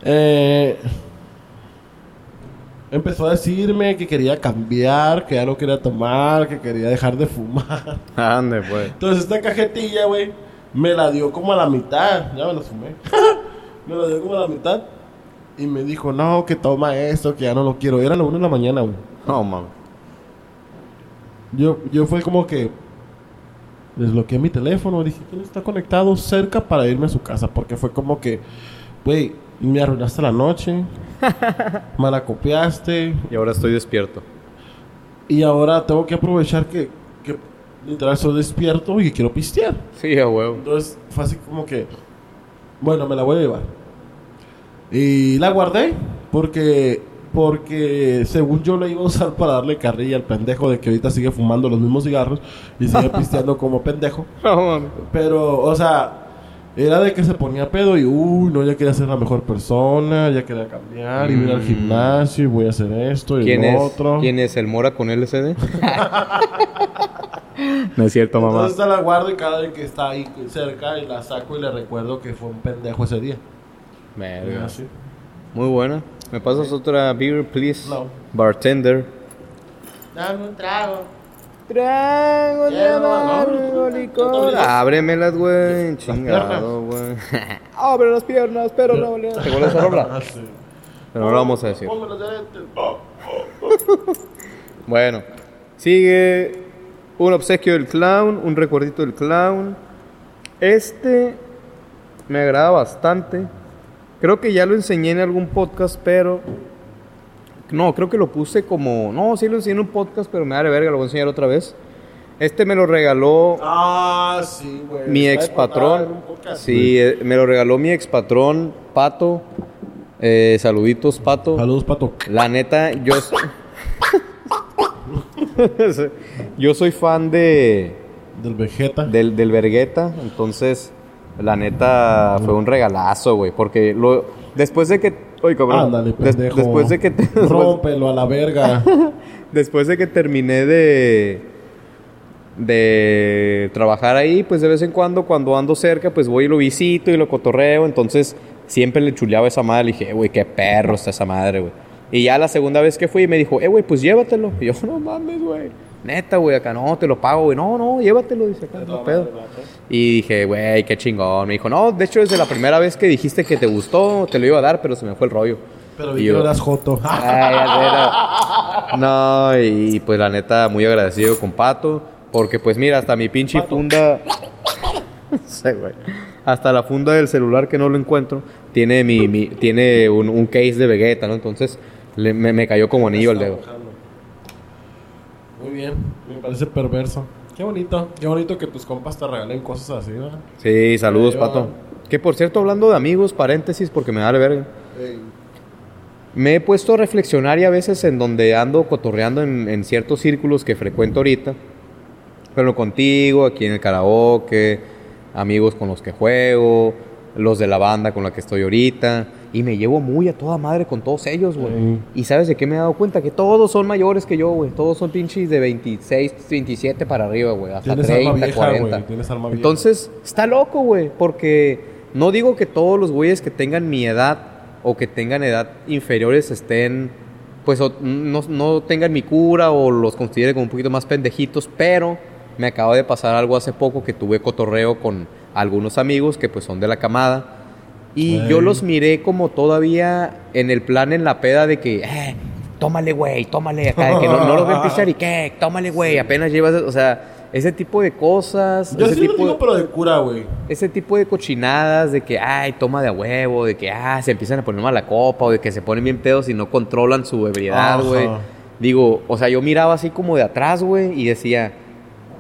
eh, empezó a decirme que quería cambiar, que ya no quería tomar, que quería dejar de fumar. Ande, pues. Entonces esta cajetilla, güey, me la dio como a la mitad. Ya me la fumé. me la dio como a la mitad. Y me dijo, no, que toma esto, que ya no lo quiero. Era la una de la mañana, güey. No, mames. Yo, yo fue como que desbloqueé mi teléfono, dije, ¿quién está conectado cerca para irme a su casa? Porque fue como que, güey, me arruinaste la noche, malacopiaste, Y ahora estoy despierto. y ahora tengo que aprovechar que, que literal soy despierto y quiero pistear. Sí, a huevo. Entonces fue así como que, bueno, me la voy a llevar. Y la guardé porque, porque según yo la iba a usar para darle carrilla al pendejo de que ahorita sigue fumando los mismos cigarros y sigue pisteando como pendejo. No. Pero, o sea, era de que se ponía pedo y, uy, no, ya quería ser la mejor persona, ya quería cambiar, y voy al Mm. gimnasio y voy a hacer esto y ¿Quién lo es? otro. ¿Quién es? ¿El Mora con LCD? no es cierto, mamá. Entonces la guardo y cada vez que está ahí cerca y la saco y le recuerdo que fue un pendejo ese día. Verga. Así. Muy buena. ¿Me pasas otra beer, please? No. Bartender. Dame un trago. Trago de amargo licor. Ábremelas, güey. Chingado, güey. Abre las piernas, pero no le. ¿Te acuerdas de esa rola? Ah, sí. Pero no lo vamos a decir. Bueno, sigue un obsequio del clown, un recuerdito del clown. Este me agrada bastante. Creo que ya lo enseñé en algún podcast, pero. No, creo que lo puse como. No, sí lo enseñé en un podcast, pero me da de verga, lo voy a enseñar otra vez. Este me lo regaló Ah, sí, güey. mi ex patrón. podcast, Sí, eh, me lo regaló mi ex patrón, Pato. Eh, saluditos, Pato. Saludos, pato. La neta, yo soy... yo soy fan de Del Vegeta. del, del Vergueta, entonces la neta fue un regalazo, güey, porque lo después de que oye, cabrón, Ándale, des- pendejo. después de que te- Rómpelo a la verga. después de que terminé de de trabajar ahí, pues de vez en cuando cuando ando cerca, pues voy y lo visito y lo cotorreo, entonces siempre le chuleaba esa madre, le dije, "Eh, güey, qué perro está esa madre, güey. Y ya la segunda vez que fui me dijo, "Eh, güey, pues llévatelo." Y yo, "No mames, güey." Neta, güey, acá no, te lo pago, güey. No, no, llévatelo, dice acá, no pedo. Y dije, güey, qué chingón. Me dijo, no, de hecho, desde la primera vez que dijiste que te gustó, te lo iba a dar, pero se me fue el rollo. Pero vi yo- eras joto. Ay, no. Y pues la neta, muy agradecido con Pato. Porque pues mira, hasta mi pinche funda. No sé, güey. Hasta la funda del celular que no lo encuentro. Tiene mi, mi- tiene un, un case de Vegeta, ¿no? Entonces le- me, me cayó como anillo al dedo. Muy bien, me parece perverso. Qué bonito, qué bonito que tus compas te regalen cosas así, ¿verdad? Sí, saludos. Pato. Que por cierto, hablando de amigos, paréntesis, porque me da de verga. Me he puesto a reflexionar y a veces en donde ando cotorreando en, en ciertos círculos que frecuento ahorita. Pero contigo, aquí en el karaoke, amigos con los que juego, los de la banda con la que estoy ahorita. Y me llevo muy a toda madre con todos ellos, güey. Sí. Y sabes de qué me he dado cuenta? Que todos son mayores que yo, güey. Todos son pinches de 26, 27 para arriba, güey. Hasta Tienes 30, alma vieja, 40. güey. Tienes alma vieja. Entonces, está loco, güey, porque no digo que todos los güeyes que tengan mi edad o que tengan edad inferiores estén, pues, no, no tengan mi cura o los considere como un poquito más pendejitos, pero me acaba de pasar algo hace poco que tuve cotorreo con algunos amigos que pues son de la camada y Ey. yo los miré como todavía en el plan, en la peda de que, eh, tómale, güey, tómale acá, de que no, no voy a empezar y qué, tómale, güey, apenas llevas, o sea, ese tipo de cosas, Yo ese sí lo tipo digo, pero de cura, güey. ese tipo de cochinadas de que, ay, toma de a huevo, de que, ah, se empiezan a poner mala copa, o de que se ponen bien pedos y no controlan su ebriedad, güey. Digo, o sea, yo miraba así como de atrás, güey, y decía,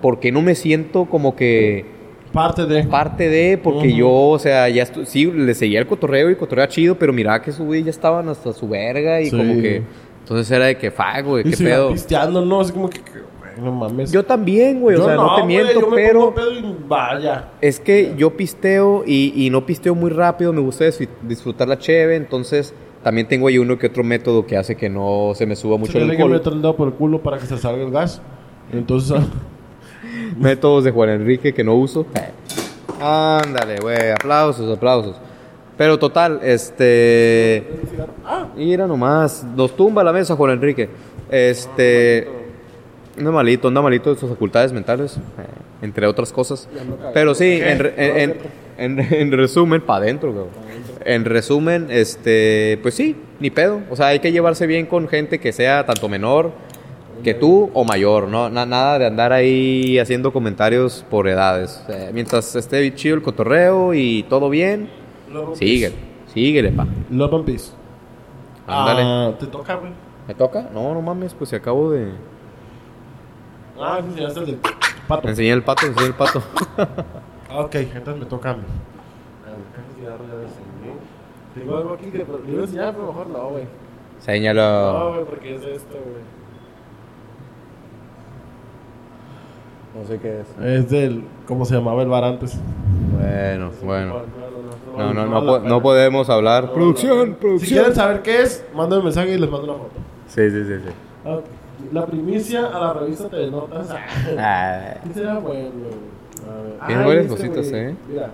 ¿por qué no me siento como que Parte de. parte de? Porque Ujú. yo, o sea, ya sí, le seguía el cotorreo y cotorrea chido, pero miraba que su güey ya estaban hasta su verga y Sí. como que, entonces era de que, fuck, güey, qué pedo. pisteando, ¿no? Así como que, no mames. Yo también, güey, o Yo sea, no, te güey, miento, yo me pero... pongo pedo y vaya. Es que yo pisteo y, y no pisteo muy rápido, me gusta dis- disfrutar la cheve, entonces también tengo ahí uno que otro método que hace que no se me suba mucho Se el tiene que alcohol. meter el dedo por el culo para que se salga el gas. Entonces, Métodos de Juan Enrique que no uso. Ándale, güey, aplausos, aplausos. Pero total, este... Mira nomás, nos tumba la mesa Juan Enrique. Este... Anda malito, anda malito de sus facultades mentales, eh, entre otras cosas. Pero sí, en, en- en- en resumen, para adentro, güey. En resumen, este, pues sí, ni pedo. O sea, hay que llevarse bien con gente que sea tanto menor que tú o mayor, ¿no? Na- nada de andar ahí haciendo comentarios por edades. Eh, mientras esté chido el cotorreo y todo bien, síguele, síguele, pa. Love and peace. Ándale. Ah, ¿Te toca, güey? ¿Me toca? No, no mames, pues si acabo de... Ah, sí, ya está el del pato. Me enseñé el pato, enseñé el pato. Ah, ok, entonces me toca a mí. Tengo algo aquí que le iba a enseñar, pero mejor no, güey. No, Señalo. güey, porque es esto, güey. No sé qué es. Es del. ¿Cómo se llamaba el bar antes? Bueno, bueno. No, no, no, po- no podemos hablar. Producción, Si producción. quieren saber qué es, mándenme un mensaje y les mando una foto. Sí, sí, sí, sí. Ah, La primicia a la revista TV Notas. Ah, ¿Qué será bueno, güey? A ver. Tiene Ay, varias este, cositas, güey. ¿eh? Mira.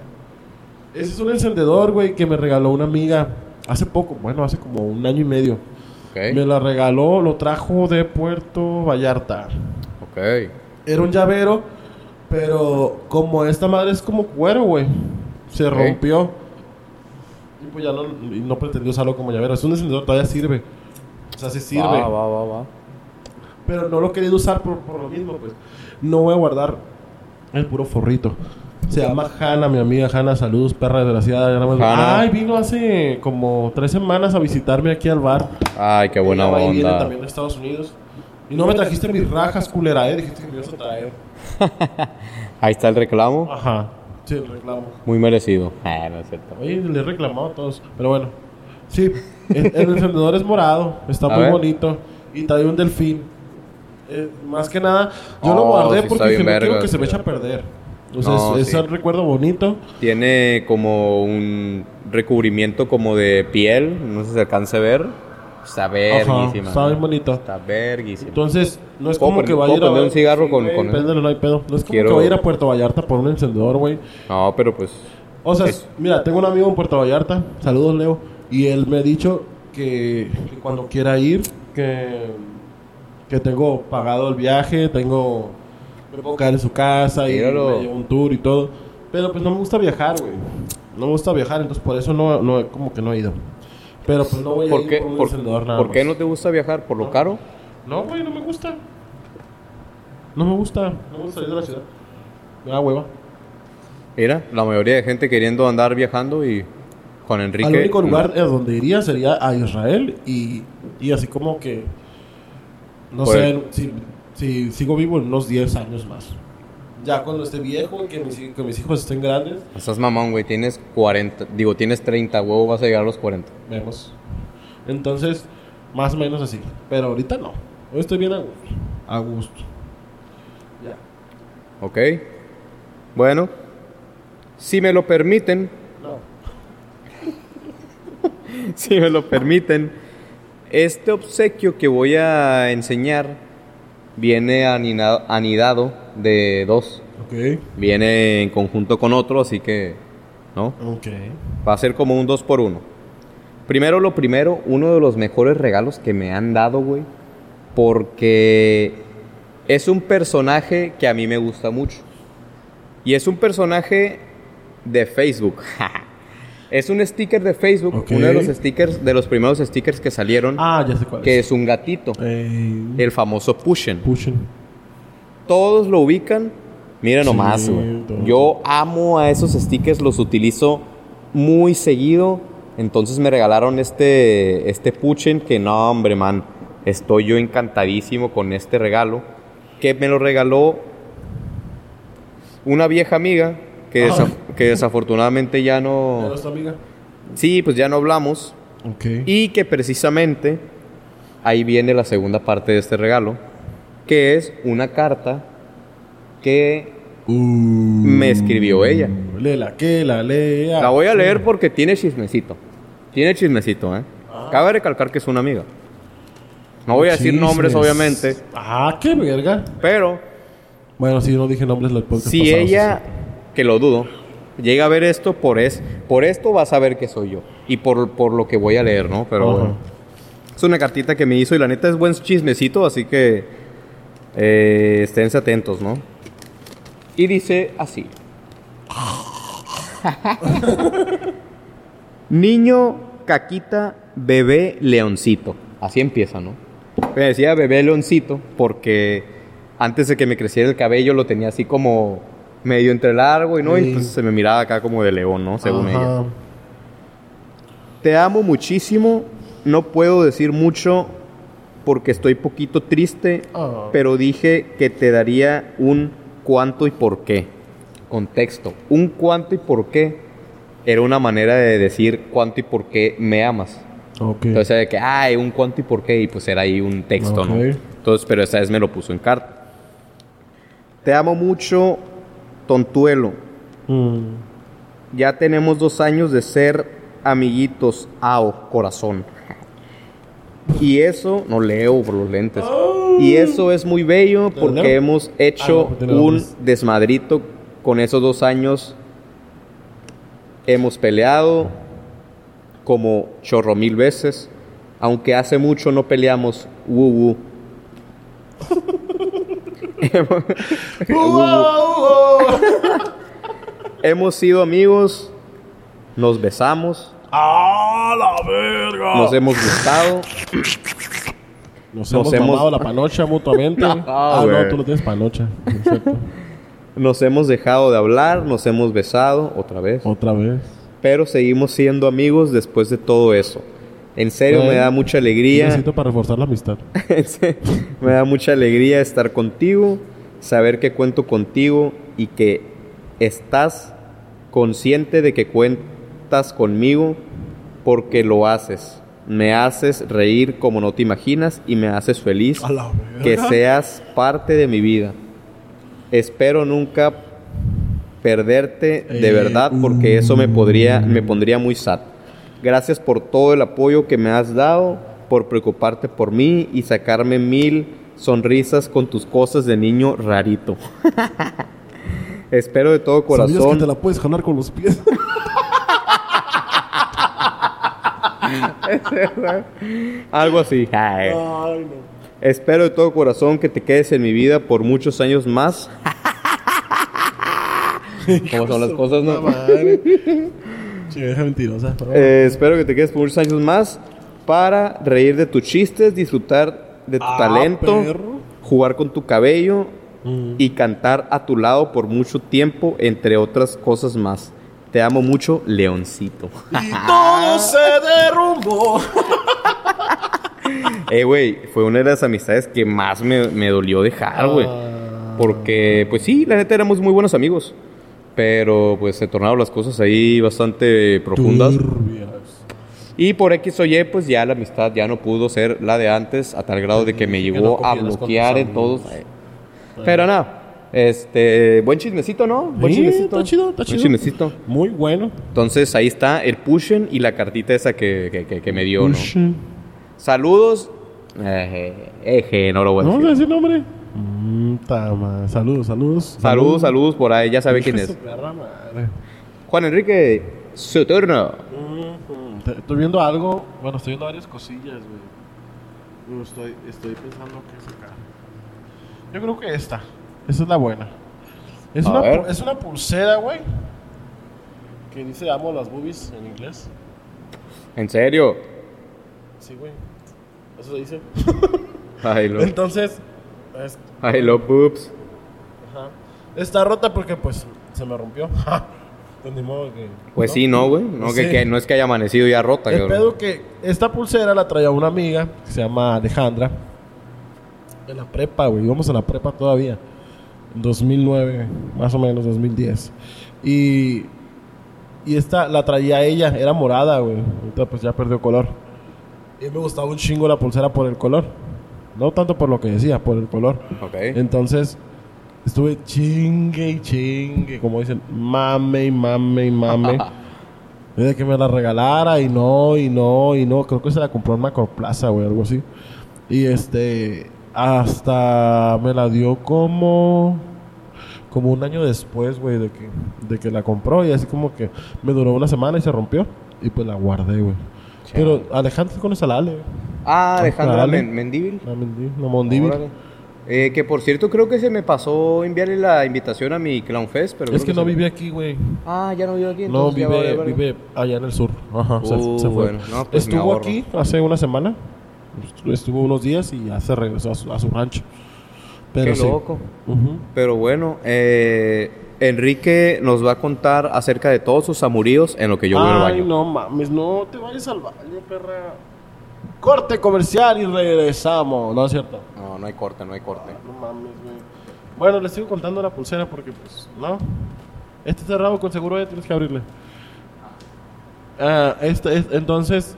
Ese es un encendedor, güey, que me regaló una amiga hace poco, bueno, hace como un año y medio. Me ok, la regaló, lo trajo de Puerto Vallarta. ok. Era un llavero, pero como esta madre es como cuero, güey, se Ok. rompió. Y pues ya no, y no pretendió usarlo como llavero. Es un encendedor, todavía sirve. O sea, sí sirve. Va, va, va, va. Pero no lo querido usar por, por lo mismo, pues. No voy a guardar el puro forrito. Se llama Hanna, mi amiga Hanna. Saludos, perra desgraciada. Hanna. Ay, vino hace como tres semanas a visitarme aquí al bar. Ay, qué buena Ella va y viene onda. también de Estados Unidos. Y no me trajiste mis rajas, culera, eh. Dijiste que me ibas a traer. Ahí está el reclamo. Ajá. Sí, el reclamo. Muy merecido. Ah, no es cierto. Oye, le he reclamado a todos. Pero bueno. Sí, el, el encendedor es morado. Está A muy ver. bonito. Y trae un delfín. Eh, más que nada, yo lo Oh, guardé sí porque no quiero que se me eche a perder. Sea, No, es, es sí. un recuerdo bonito. Tiene como un recubrimiento como de piel. No sé si se alcance a ver. Está Ajá, verguísima. está bien bonito. Está verguísima. Entonces, no es ¿Puedo como que vaya a ir a... un cigarro con- güey, con no hay pedo. No es como Quiero- que vaya a ir a Puerto Vallarta por un encendedor, güey. No, pero pues. O sea, Es- mira, tengo un amigo en Puerto Vallarta, saludos Leo, y él me ha dicho que, que cuando quiera ir, que, que tengo pagado el viaje, tengo, me puedo quedar en su casa y Míralo. me llevo un tour y todo. Pero pues no me gusta viajar, güey. No me gusta viajar, entonces por eso no, no como que no he ido. Pero pues no voy a ¿Por ir qué, por un por, encendedor nada por qué más. no te gusta viajar? ¿Por lo caro? No, güey, no me gusta. No me gusta, no me gusta salir de la ciudad. Me da hueva. Mira, la mayoría de gente queriendo andar viajando y Juan Enrique. Al único no. lugar a donde iría sería a Israel y, y así como que, no Por sé, el- si, si sigo vivo en unos 10 años más. Ya cuando esté viejo, que mis, que mis hijos estén grandes, Estás mamón, güey. Tienes 40. Digo, tienes 30, huevo, vas a llegar a los 40. vemos. Entonces, más o menos así. Pero ahorita no. Hoy estoy bien a gusto. A gusto. Ya. ¿Ok? Bueno, si me lo permiten, No. si me lo permiten, este obsequio que voy a enseñar viene anina- anidado de dos. Ok. Viene en conjunto con otro, así que, ¿no? Ok. Va a ser como un 2 por 1 Primero lo primero, uno de los mejores regalos que me han dado, güey. Porque es un personaje que a mí me gusta mucho. Y es un personaje de Facebook. es un sticker de Facebook, Ok. uno de los stickers, de los primeros stickers que salieron, Ah, ya sé cuál que es. es un gatito, Eh, el famoso Pushen. Pushen. Todos lo ubican Mira nomás, güey. Yo amo a esos stickers, los utilizo muy seguido. Entonces me regalaron este, este Puchen que no, hombre, man. Estoy yo encantadísimo con este regalo. Que me lo regaló una vieja amiga que, que desafortunadamente ya ¿Ya no no... está, amiga? Sí, pues ya no hablamos. Y que precisamente ahí viene la segunda parte de este regalo, que es una carta que Uh, me escribió ella. Léela, que la lea. La voy a leer porque tiene chismecito. Tiene chismecito, ¿eh? Cabe recalcar que es una amiga. No voy a decir Chismes. nombres, obviamente, Ah, qué verga. pero Bueno, si no dije nombres podcast si pasado, ella, que lo dudo, llega a ver esto, por, es, por esto va a saber que soy yo. Y por, por lo que voy a leer, ¿no? Pero bueno. Es una cartita que me hizo y la neta es buen chismecito, así que eh, esténse atentos, ¿no? Y dice así. Niño, caquita, bebé, leoncito. Así empieza, ¿no? Me decía bebé leoncito porque antes de que me creciera el cabello lo tenía así como medio entre largo y no, y pues se me miraba acá como de león, ¿no? Según Ajá. ella. Te amo muchísimo. No puedo decir mucho porque estoy poquito triste, Ah. pero dije que te daría un cuánto y por qué. Contexto. Un cuánto y por qué era una manera de decir cuánto y por qué me amas. Entonces, de que, ay, un cuánto y por qué, y pues era ahí un texto, ¿no? Entonces, pero esa vez me lo puso en carta. Te amo mucho, tontuelo. Mm. Ya tenemos dos años de ser amiguitos, ao, corazón. Y eso, no leo por los lentes. Y eso es muy bello porque hemos hecho Ah, no, tiene un desmadrito con esos dos años. Hemos peleado como chorro mil veces. Aunque hace mucho no peleamos, wu. Hemos sido amigos, nos besamos, ¡Ah, la nos hemos gustado. Nos, nos hemos, hemos- tomado la panocha mutuamente. No, ah, no, güey. tú no tienes panocha. Exacto. Nos hemos dejado de hablar, nos hemos besado otra vez, Otra vez. pero seguimos siendo amigos después de todo eso. En serio, me Bueno, da mucha alegría. Necesito para reforzar la amistad. me da mucha alegría estar contigo, saber que cuento contigo y que estás consciente de que cuentas conmigo porque lo haces. Me haces reír como no te imaginas y me haces feliz que seas parte de mi vida. Espero nunca perderte de Eh, verdad porque eso me podría me pondría muy sad. Gracias por todo el apoyo que me has dado, por preocuparte por mí y sacarme mil sonrisas con tus cosas de niño rarito. Espero de todo ¿Sabías que corazón. te la puedes jalar con los pies? Algo así. Ay. Ay, no. Espero de todo corazón que te quedes en mi vida por muchos años más. ¿Cómo son las cosas, no? Mentirosa. Eh, espero que te quedes por muchos años más para reír de tus chistes, disfrutar de tu Ah, talento, perro. jugar con tu cabello Mm. y cantar a tu lado por mucho tiempo, entre otras cosas más. Te amo mucho, Leoncito. Y todo se derrumbó. eh, güey, fue una de las amistades que más me, me dolió dejar, güey. Ah. Porque, pues sí, la neta éramos muy buenos amigos. Pero, pues se tornaron las cosas ahí bastante profundas. Turbias. Y por X o Y, pues ya la amistad ya no pudo ser la de antes, a tal grado de que me llegó a bloquear en todos. Pero nada, este, buen chismecito, ¿no? Buen Sí, chismecito. está chido, está Buen chido. chismecito. Muy bueno. Entonces ahí está el pushen y la cartita esa que, que, que- que me dio, ¿no? Saludos. Eh, eje, no lo voy a ¿No decir. decir nombre? Mm, ta ma- Saludos, saludos. Saludos, saludos por ahí, ya sabe quién es. Juan Enrique, su turno. Mm, Estoy viendo algo. Bueno, estoy viendo varias cosillas, güey. Estoy, estoy pensando que es acá. Yo creo que esta. Esa es la buena. Es, una, pu- es una pulsera, güey. Que dice amo las boobies en inglés. ¿En serio? Sí, güey. Eso se dice. I love, Entonces, es- I love boobs. ajá. Está rota porque pues se me rompió. Pues ni modo que- Pues ¿no? sí, no, güey. No, que, Sí. que no es que haya amanecido ya rota, El cabrón. pedo que esta pulsera la traía una amiga que se llama Alejandra. En la prepa, güey. Íbamos a la prepa todavía. En 2009, más o menos, 2010. Y, y esta la traía ella. Era morada, güey. Ahorita pues ya perdió color. Y me gustaba un chingo la pulsera por el color. No tanto por lo que decía, por el color. Ok. Entonces, estuve chingue y chingue, como dicen, mame y mame y mame. de que me la regalara y no, y no, y no. Creo que se la compró en Macroplaza, güey, algo así. Y este, hasta me la dio como, como un año después, güey, de que, de que la compró. Y así como que me duró una semana y se rompió. Y pues la guardé, güey. Pero Alejandro con esa la Ale. Ah, Alejandra. Men- Mendívil. La. Eh, que por cierto, creo que se me pasó enviarle la invitación a mi Clown Fest, pero Es que no se vive aquí, güey. Ah, ya no vive aquí. No, vive, vive allá en el sur. Ajá, se, Uh, se fue. bueno, no, pues Estuvo aquí hace una semana. Estuvo unos días y ya se regresó a su, a su rancho. Pero Qué sí. loco. Ujú. Pero bueno, eh, Enrique nos va a contar acerca de todos sus amoríos en lo que yo voy al Ay, baño. no mames, no te vayas al baño, perra. Corte comercial y regresamos. No es cierto. No, no hay corte, no hay corte. No mames, güey. Bueno, les sigo contando la pulsera porque, pues, no. Este cerrado con seguro ya tienes que abrirle. Ah, este, es- entonces.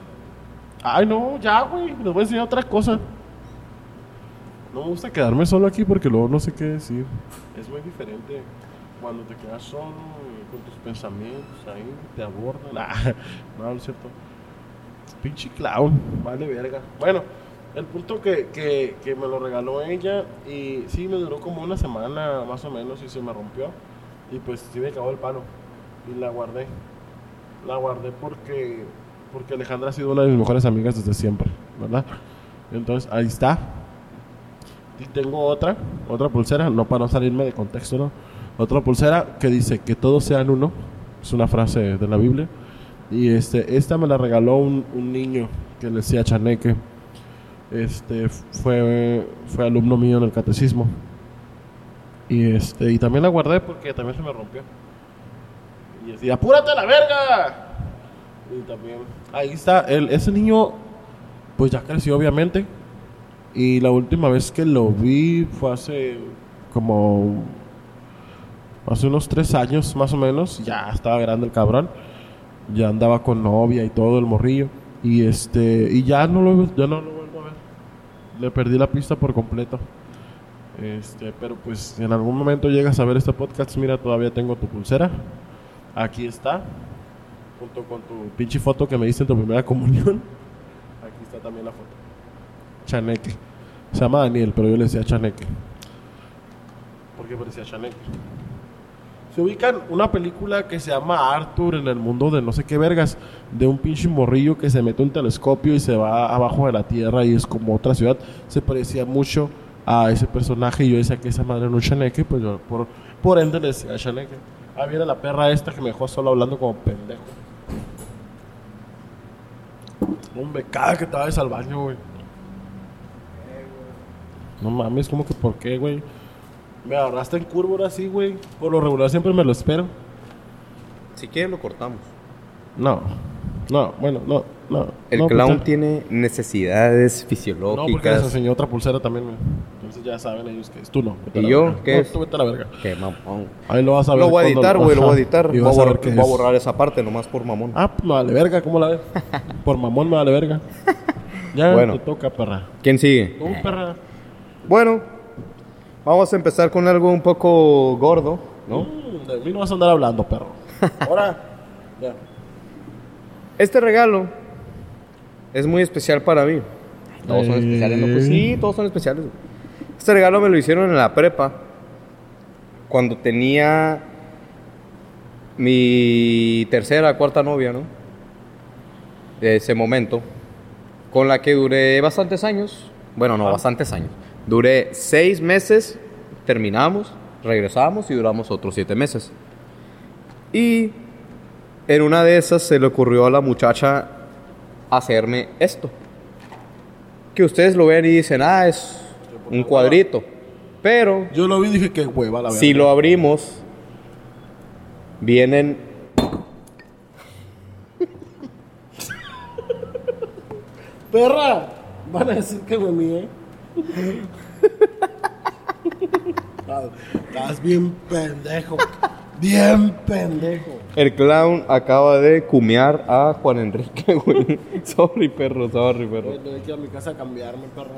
Ay, no, ya, güey. Les voy a enseñar otra cosa. No me gusta quedarme solo aquí porque luego no sé qué decir. Es muy diferente cuando te quedas solo y con tus pensamientos ahí, te abordan. Ah, no, no es cierto. Pinche clown, vale verga. Bueno, el punto que, que, que me lo regaló ella y sí, me duró como una semana más o menos y se me rompió. Y pues sí me acabó el palo. Y la guardé. La guardé porque, porque Alejandra ha sido una de mis mejores amigas desde siempre, ¿verdad? Entonces ahí está. Y tengo otra, otra pulsera, no para no salirme de contexto, ¿no? Otra pulsera que dice que todos sean uno. Es una frase de la Biblia. Y este, esta me la regaló un, niño que le decía Chaneque. Este fue, fue alumno mío en el catecismo. Y este, y también la guardé porque también se me rompió. Y decía, ¡apúrate a la verga! Y también, ahí está, el, ese niño, pues ya creció obviamente. Y la última vez que lo vi fue hace como hace unos tres años más o menos. Ya estaba grande el cabrón. Ya andaba con novia y todo el morrillo. Y este y ya no lo ya no lo vuelvo a ver. Le perdí la pista por completo. Este, pero pues en algún momento llegas a ver este podcast, mira, todavía tengo tu pulsera. Aquí está. Junto con tu pinche foto que me diste en tu primera comunión. Aquí está también la foto. Chaneque. Se llama Daniel, pero yo le decía Chaneque. Porque parecía Chaneque. Se ubican una película que se llama Arthur en el mundo de no sé qué vergas, de un pinche morrillo que se mete un telescopio y se va abajo de la tierra y es como otra ciudad. Se parecía mucho a ese personaje y yo decía que esa madre era un chaneque, pues yo por, por ende le decía chaneque. Ah, viene la perra esta que me dejó solo hablando como pendejo. Hombre, cada que te vayas al baño, güey. No mames, como que por qué, güey? Me agarraste en curva ahora sí, güey. Por lo regular siempre me lo espero. Si quieren lo cortamos. No, no, bueno, no, no. El no, clown pues, tiene necesidades No, porque les fisiológicas. enseñó otra pulsera también. Entonces ya saben ellos que es tú no. ¿Y yo? ¿Qué No, es? tú vete a la verga. Qué mamón. Ahí lo vas a ver. Lo voy a editar, güey, lo voy a editar. Y Voy a, voy borrar esa parte nomás por mamón. Ah, pues me vale verga, ¿cómo la ves? Por mamón me vale verga. Ya Bueno. te toca, perra. ¿Quién sigue? Tú, perra. Bueno, vamos a empezar con algo un poco gordo, ¿no? Mm, de mí no vas a andar hablando, perro. Ahora. Ya. Este regalo es muy especial para mí. Todos son especiales, ¿no? Pues sí, todos son especiales. Este regalo me lo hicieron en la prepa. Cuando tenía mi tercera, cuarta novia, ¿no? De ese momento. Con la que duré bastantes años. Bueno, no, Ajá. bastantes años. Duré seis meses, terminamos, regresamos y duramos otros siete meses. Y en una de esas se le ocurrió a la muchacha hacerme esto. Que ustedes lo ven y dicen, ah, es un cuadrito. Pero Yo lo vi y dije que hueva la verdad. si lo abrimos, vienen ¡Perra! Van a decir que me. Estás- Estás bien pendejo. Bien pendejo. El clown acaba de cumear a Juan Enrique, güey. sorry, perro, sorry, perro. Voy a tener que ir a mi casa a cambiarme, perro.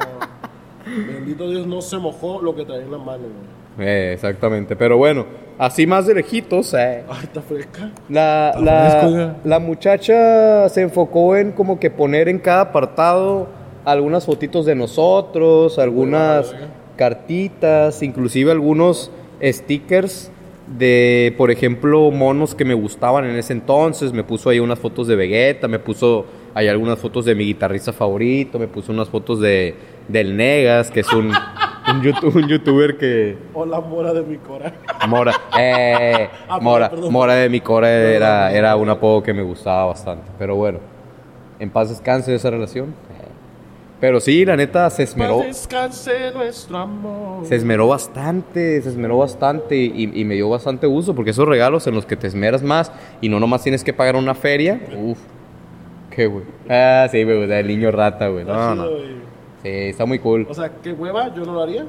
Bendito Dios, no se mojó lo que traía en la mano, güey. Eh, exactamente, pero bueno, así más de lejitos, eh. Ay, está fresca. La, Está la, la muchacha se enfocó en como que poner en cada apartado algunas fotitos de nosotros, algunas cartitas, inclusive algunos stickers de, por ejemplo, monos que me gustaban en ese entonces. Me puso ahí unas fotos de Vegeta, me puso ahí algunas fotos de mi guitarrista favorito, me puso unas fotos de del Negas, que es un, un, youtu- un youtuber que... Hola, mora de mi cora. Mora, eh, Ah, Mora, perdón. Mora de mi Cora era, era un apodo que me gustaba bastante. Pero bueno, en paz descanse esa relación. Pero sí, la neta se esmeró, nuestro amor. se esmeró bastante, se esmeró bastante y, y me dio bastante gusto porque esos regalos en los que te esmeras más y no nomás tienes que pagar una feria, uff, qué güey. Ah, sí, güey, o sea, el niño rata, güey. No, no. Sí, está muy cool. O sea, qué hueva, yo no lo haría.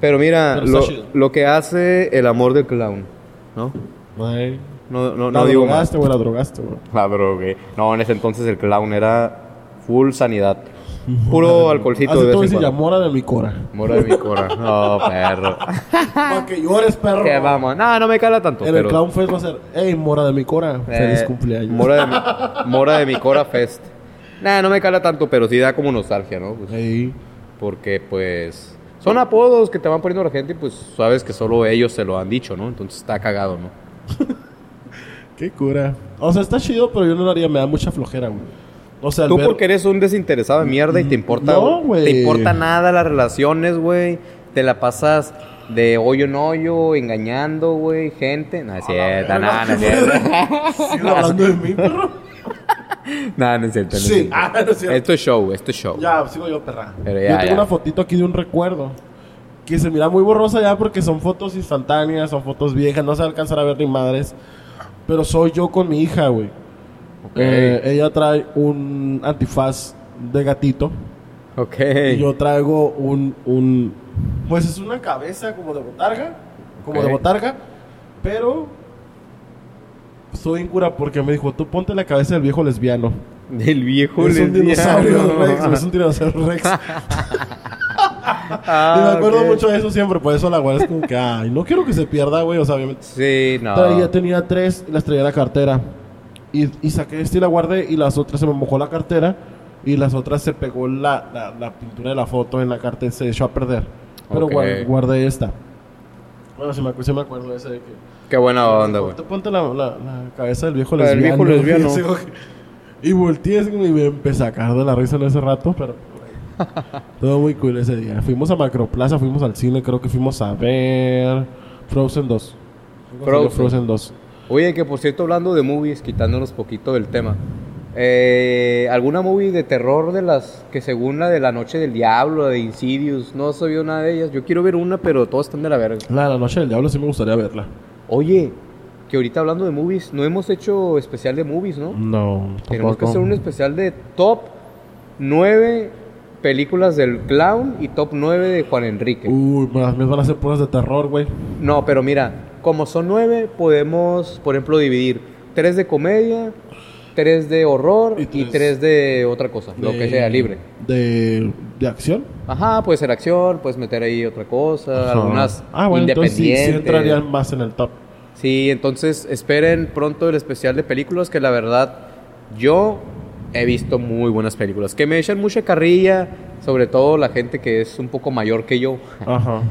Pero mira, Pero lo, lo que hace el amor del clown, ¿no? Ay. No, no, La no digo drogaste, güey, la drogaste, güey. La drogué. No, en ese entonces el clown era full sanidad. Puro alcoholcito Así de todo vez en cuando. mora de mi cora. Mora de mi cora. No, perro. Para que llores, perro. Que vamos. No, no me cala tanto. En el pero, Clown Fest va a ser, hey, mora de mi cora. eh, Feliz cumpleaños. Mora de, mi, mora de mi cora fest. Nah, no me cala tanto, pero sí da como nostalgia, ¿no? Pues, Ey. porque, pues, son apodos que te van poniendo la gente y, pues, sabes que solo ellos se lo han dicho, ¿no? Entonces está cagado, ¿no? Qué cura. O sea, está chido, pero yo no lo haría, me da mucha flojera, güey. O sea, Tú ver- porque eres un desinteresado de mierda y te importa... No, güey. Te importa nada las relaciones, güey. Te la pasas de hoyo en hoyo, engañando, güey, gente. No es cierto, no, no es cierto. ¿Sigues hablando de mí, perro? No, no es cierto, no es Sí. cierto. Ah, no es cierto. Esto es show, esto es show. Ya, sigo yo, perra. Pero ya, yo tengo ya. una fotito aquí de un recuerdo. Que se mira muy borrosa ya porque son fotos instantáneas, son fotos viejas, no se va a alcanzar a ver ni madres. Pero soy yo con mi hija, güey. Ok. Eh, ella trae un antifaz de gatito. ok. Y yo traigo un, un... Pues es una cabeza como de botarga. Como Ok. de botarga. Pero... Soy incura porque me dijo, tú ponte la cabeza del viejo lesbiano. Del viejo es un lesbiano. dinosaurio Rex, es un dinosaurio Rex. Ah, y me acuerdo ok. mucho de eso siempre, por eso la guardo es como que, ay, no quiero que se pierda, güey, o sea, obviamente. Sí, no. Traía, tenía tres las traía en la cartera. Y, y saqué este y la guardé y las otras se me mojó la cartera y las otras se pegó la, la, la pintura de la foto en la cartera, se echó a perder. Pero Ok. guar- guardé esta. Bueno, sí me, sí me acuerdo ese de que... Qué buena onda, güey. Te ponte la, la- cabeza del viejo lesbiano. viejo lesbiano. Y, y volteé y me empecé a sacar de la risa en ese rato, pero... Todo muy cool ese día. Fuimos a Macroplaza, fuimos al cine, creo que fuimos a ver... Frozen 2. Frozen. Frozen 2. Oye, que por cierto, hablando de movies, quitándonos poquito del tema. Eh, ¿Alguna movie de terror de las que según la de La Noche del Diablo, la de Insidious, no has oído nada de ellas? Yo quiero ver una, pero todas están de la verga. La, la Noche del Diablo sí me gustaría verla. Oye, que ahorita hablando de movies, no hemos hecho especial de movies, ¿no? No, Tenemos que hacer un especial de top 9 películas del clown y top 9 de Juan Enrique. Uy, mías van a ser puras de terror, güey. No, pero mira, como son 9, podemos, por ejemplo, dividir 3 de comedia, 3 de horror Y y tres 3 de otra cosa, lo que sea, libre. De, de acción. Ajá, puede ser acción, puedes meter ahí otra cosa, Ajá. algunas Ah, bueno, entonces sí, sí independientes. entrarían más en el top. Sí, entonces esperen pronto el especial de películas que la verdad yo he visto muy buenas películas que me echan mucha carrilla, sobre todo la gente que es un poco mayor que yo, Ajá.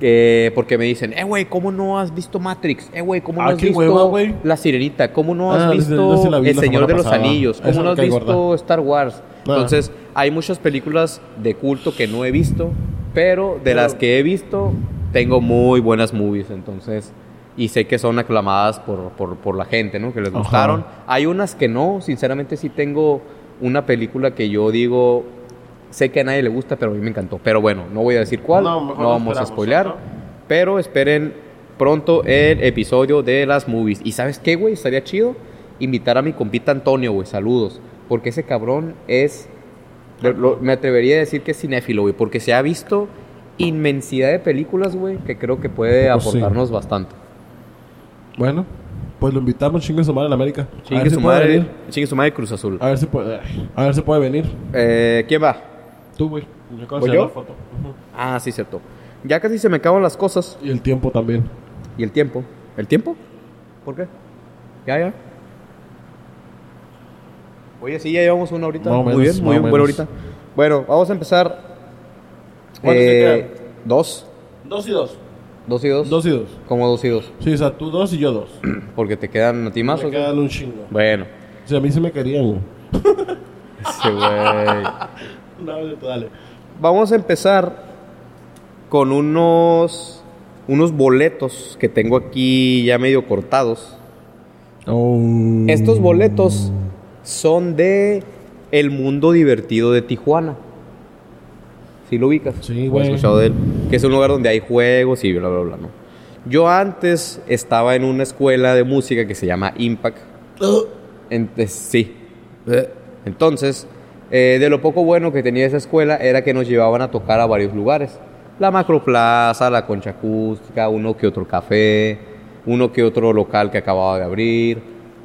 que porque me dicen, "Eh güey, ¿cómo no has visto Matrix? Eh güey, ¿cómo no Ah, has visto hueva. La Sirenita? ¿Cómo no has Ah, visto El Señor de los pasada. Anillos? ¿Cómo no me has visto gorda. Star Wars?" Ah. Entonces, hay muchas películas de culto que no he visto, pero de las que he visto tengo muy buenas movies, entonces y sé que son aclamadas por, por, por la gente, ¿no? Que les Ajá. gustaron. Hay unas que no, sinceramente sí tengo una película que yo digo, Sé que a nadie le gusta, pero a mí me encantó. Pero bueno, no voy a decir cuál, No, vamos a spoilear. ¿no? Pero esperen pronto el episodio de las movies. ¿Y sabes qué, güey? Estaría chido invitar a mi compita Antonio, güey. Saludos. Porque ese cabrón es... lo- me atrevería a decir que es cinéfilo, güey. Porque se ha visto inmensidad de películas, güey, que creo que puede Pues sí. aportarnos bastante. Bueno, pues lo invitamos, chingue su madre en América. a Chingue ver si su puede madre, venir. chingue su madre Cruz Azul. A ver si puede, a ver si puede venir. Eh, ¿Quién va? Tú, güey. Yo acabo de la foto. Ujú. Ah, sí, cierto. Ya casi se me acaban las cosas. Y el tiempo también. ¿Y el tiempo? ¿El tiempo? ¿Por qué? Ya, ya. Oye, sí, ya llevamos una horita. Más o muy menos, bien, más muy o buena menos. horita. Bueno, vamos a empezar. ¿Cuántos te Eh, quedan? dos. Dos y dos. Dos y dos. Dos y dos. Como dos y dos. Sí, o sea, tú dos y yo dos. Porque te quedan a ti más Me o qué? quedan un chingo. Bueno. O sea, a mí sí me querían, güey. Ese güey. No, dale. Vamos a empezar con unos unos boletos que tengo aquí ya medio cortados. Oh. Estos boletos son de El Mundo Divertido de Tijuana. ¿Sí lo ubicas? Sí, ¿O güey. has escuchado de él? Que es un lugar donde hay juegos y bla, bla, bla, ¿no? Yo antes estaba en una escuela de música que se llama Impact. Ent- sí. Entonces, eh, de lo poco bueno que tenía esa escuela era que nos llevaban a tocar a varios lugares. La Macroplaza, la Concha Acústica, uno que otro café, uno que otro local que acababa de abrir.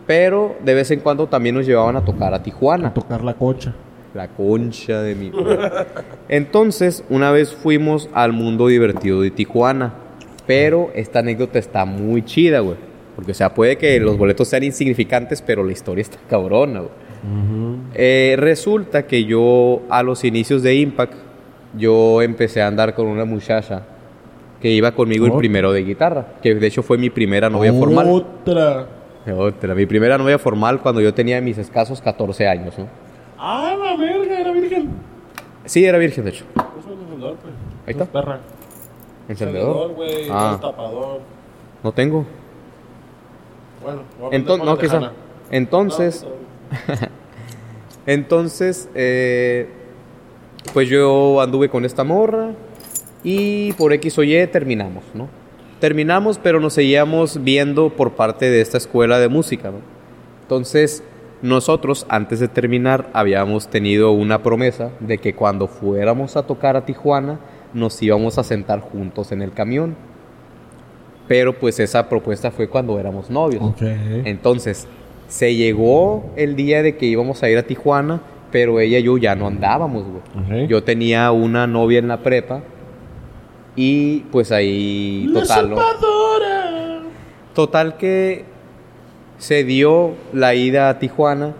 Pero de vez en cuando también nos llevaban a tocar a Tijuana. A tocar la concha. La concha de mi. Entonces, una vez fuimos al mundo divertido de Tijuana. Pero esta anécdota está muy chida, güey. Porque, o sea, puede que los boletos sean insignificantes, pero la historia está cabrona, güey. Eh, resulta que yo, a los inicios de Impact, yo empecé a andar con una muchacha que iba conmigo Oh. primero de guitarra. Que de hecho fue mi primera novia formal. Otra. Otra, mi primera novia formal cuando yo tenía mis escasos 14 años, ¿no? Ah, la verga, era virgen. Sí, era virgen, de hecho. Puso el encendedor, pues. Ahí está. Es perra. ¿Encendedor? güey. Ah. tapador. No tengo. Bueno, voy a prender Entonces, no, quizá. Entonces, entonces, eh, pues yo anduve con esta morra y por X o Y terminamos, ¿no? Terminamos, pero nos seguíamos viendo por parte de esta escuela de música, ¿no? Entonces, nosotros, antes de terminar, habíamos tenido una promesa de que cuando fuéramos a tocar a Tijuana, nos íbamos a sentar juntos en el camión. Pero pues esa propuesta fue cuando éramos novios. Entonces, se llegó el día de que íbamos a ir a Tijuana, pero ella y yo ya no andábamos, güey. Yo tenía una novia en la prepa y pues ahí La total, salvadora. Total que se dio la ida a Tijuana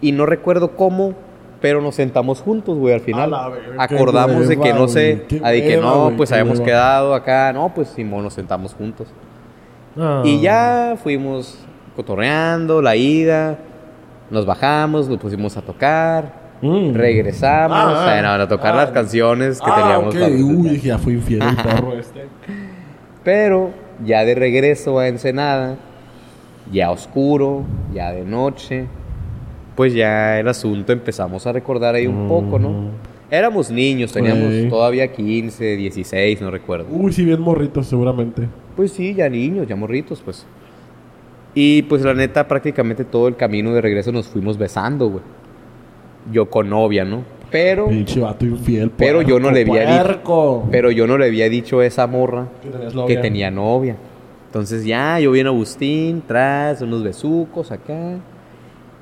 y no recuerdo cómo, pero nos sentamos juntos, güey, al final. A Acordamos de que no sé, qué a de que no, pues habíamos quedado acá, no, pues Simón, nos sentamos juntos. Ah. Y ya fuimos cotorreando la ida, nos bajamos, nos pusimos a tocar, Mm. regresamos Ah, a, a tocar ah. las canciones que Ah, teníamos. ok. para Uy, presentar. dije, ya fue infiel el perro este. Pero ya de regreso a Ensenada, ya oscuro, ya de noche, pues ya el asunto empezamos a recordar ahí un poco, ¿no? Mm. Éramos niños, teníamos Sí. todavía 15, 16, no recuerdo. Uy, sí, bien morritos, seguramente. Pues sí, ya niños, ya morritos, pues. Y pues la neta, prácticamente todo el camino de regreso nos fuimos besando, güey. Yo con novia, ¿no? Pero, Pinche vato infiel. Pero yo no le había dicho- pero yo no le había dicho a esa morra Que tenía novia. Entonces ya, yo vi a Agustín, tras, unos besucos acá.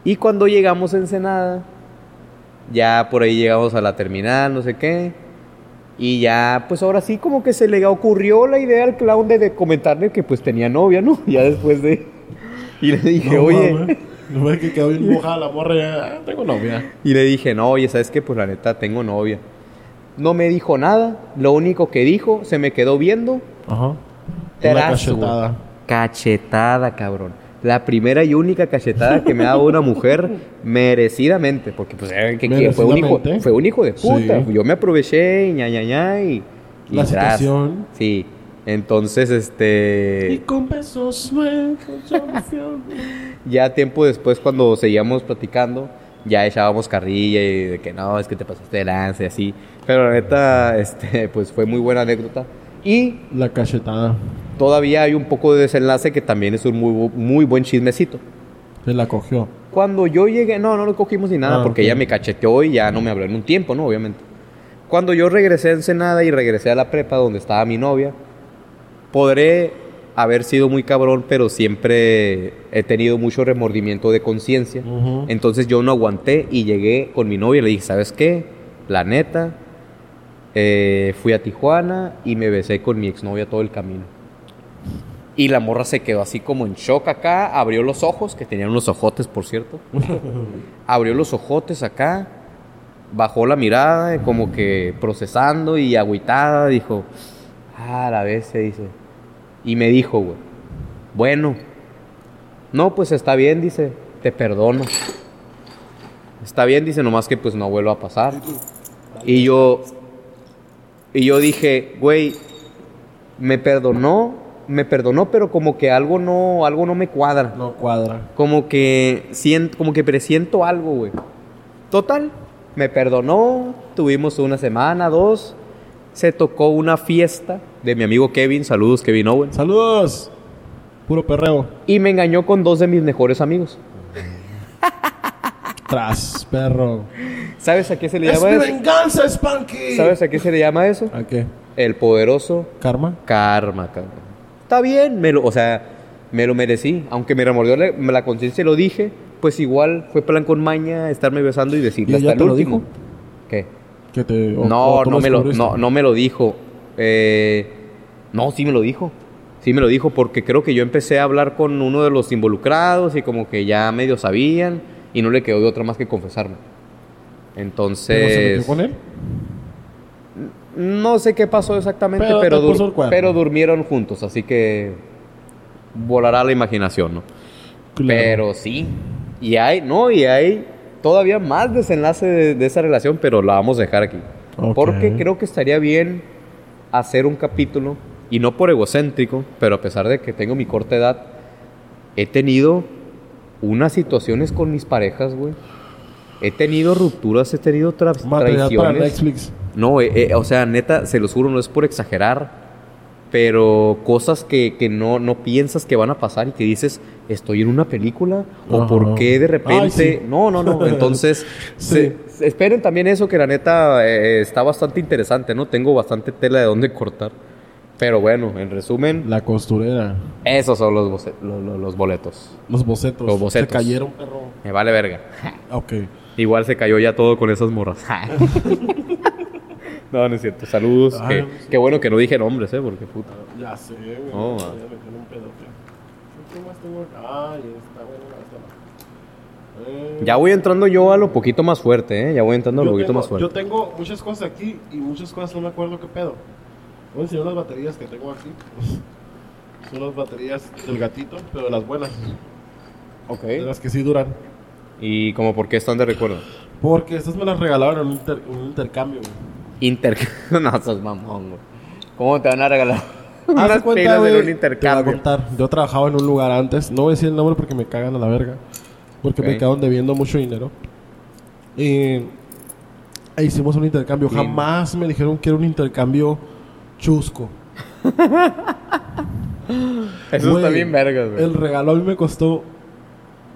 Y cuando llegamos a Ensenada, ya por ahí llegamos a la terminal, no sé qué. Y ya, pues ahora sí como que se le ocurrió la idea al clown de, de comentarle que pues tenía novia, ¿no? Ya después de... Y le dije, No, oye... No ves que quedó bien mojada la morra ya. ah, Tengo novia. Y le dije, no, oye, ¿sabes qué? Pues la neta, tengo novia. No me dijo nada. Lo único que dijo, se me quedó viendo. Ajá. Una cachetada. Cachetada, cabrón. La primera y única cachetada que me ha dado una mujer merecidamente. Porque, pues, eh, que- que fue, un hijo, fue un hijo de puta. Sí. Yo me aproveché y ña, ña, ña, y... y La tras. situación. Sí. Entonces, este... Y con besos Ya tiempo después, cuando seguíamos platicando, ya echábamos carrilla y de que no, es que te pasaste de lanza y así. Pero la neta, este, pues fue muy buena anécdota. Y La cachetada. Todavía hay un poco de desenlace que también es un muy, muy buen chismecito. Se la cogió. Cuando yo llegué, no, no lo cogimos ni nada, Ah, porque ok. ella me cacheteó y ya no me habló en un tiempo, ¿no? Obviamente. Cuando yo regresé a Ensenada y regresé a la prepa donde estaba mi novia, podré haber sido muy cabrón, pero siempre he tenido mucho remordimiento de conciencia. Entonces yo no aguanté y llegué con mi novia y le dije, ¿sabes qué? La neta, eh, fui a Tijuana y me besé con mi exnovia todo el camino. Y la morra se quedó así como en shock acá, abrió los ojos, que tenían unos ojotes, por cierto. abrió los ojotes acá, bajó la mirada, eh, como que procesando y agüitada, dijo, ah, la bestia, dice. Y me dijo, güey, bueno, no, pues está bien, dice, te perdono. Está bien, dice, nomás que pues no vuelva a pasar. Y yo, y yo dije, güey, me perdonó, me perdonó, pero como que algo no, algo no me cuadra. No cuadra. Como que siento, como que presiento algo, güey. Total, me perdonó, tuvimos una semana, dos, se tocó una fiesta de mi amigo Kevin, saludos Kevin Owens, Saludos. Puro perreo. y me engañó con dos de mis mejores amigos. Tras, perro. ¿Sabes a qué se le ¡Es llama mi eso? venganza, Spanky! ¿Sabes a qué se le llama eso? ¿A qué? El poderoso ¿Karma? karma, cabrón. Está bien, me lo, o sea, me lo merecí. Aunque me remordió la, la conciencia y lo dije, pues igual fue plan con maña estarme besando y decirle ¿Y hasta el último. dijo? ¿Qué? Que te, o- no, o no me, lo, no, no me lo dijo. Eh, no, sí me lo dijo. Sí me lo dijo porque creo que yo empecé a hablar con uno de los involucrados y como que ya medio sabían y no le quedó de otra más que confesarme. Entonces... ¿Pero se metió con él? No sé qué pasó exactamente, Pero pero, dur- pero durmieron juntos, así que volará la imaginación, ¿no? Claro. Pero sí, y hay, no, y hay todavía más desenlace de, de esa relación, pero la vamos a dejar aquí. Porque creo que estaría bien hacer un capítulo, y no por egocéntrico, pero a pesar de que tengo mi corta edad, he tenido unas situaciones con mis parejas, güey. He tenido rupturas, he tenido tra- Material para traiciones. Netflix. No, eh, eh, o sea, neta, se los juro, no es por exagerar, pero cosas que, que no, no piensas que van a pasar y que dices, estoy en una película, o Ajá. por qué de repente. Ay, sí. No, no, no. Entonces, Sí. se- esperen también eso, que la neta eh, está bastante interesante, ¿no? Tengo bastante tela de dónde cortar. Pero bueno, en resumen, La costurera. esos son los, boce- lo- lo- los boletos. Los bocetos. Los bocetos. Se cayeron, perro. Me vale verga. Ok. Igual se cayó ya todo con esas morras. no, no es cierto. Saludos. Ay, Qué, no sé. qué bueno que no dije nombres, ¿eh? Porque puta. Ya sé, güey. Oh, Ya ah. un pedote. ¿Qué más tengo acá? Ay, está bueno. No. Eh, Ya voy entrando yo a lo poquito más fuerte, ¿eh? Ya voy entrando a lo poquito tengo, más fuerte. Yo tengo muchas cosas aquí y muchas cosas no me acuerdo qué pedo. Voy a enseñar las baterías que tengo aquí. Son las baterías del gatito, pero de las buenas. Ok. De las que sí duran. ¿Y como por qué están de recuerdo? Porque estas me las regalaron en un, inter- un intercambio, güey. Inter... no, sos mamón, güey. ¿Cómo te van a regalar unas cuenta, pilas en un Te voy a intercambio? contar. Yo trabajaba en un lugar antes. No voy a decir el nombre porque me cagan a la verga. Porque me quedaron debiendo mucho dinero. Y e hicimos un intercambio. Bien. Jamás me dijeron que era un intercambio chusco. Eso Güey, está bien vergas, güey. El regalo a mí me costó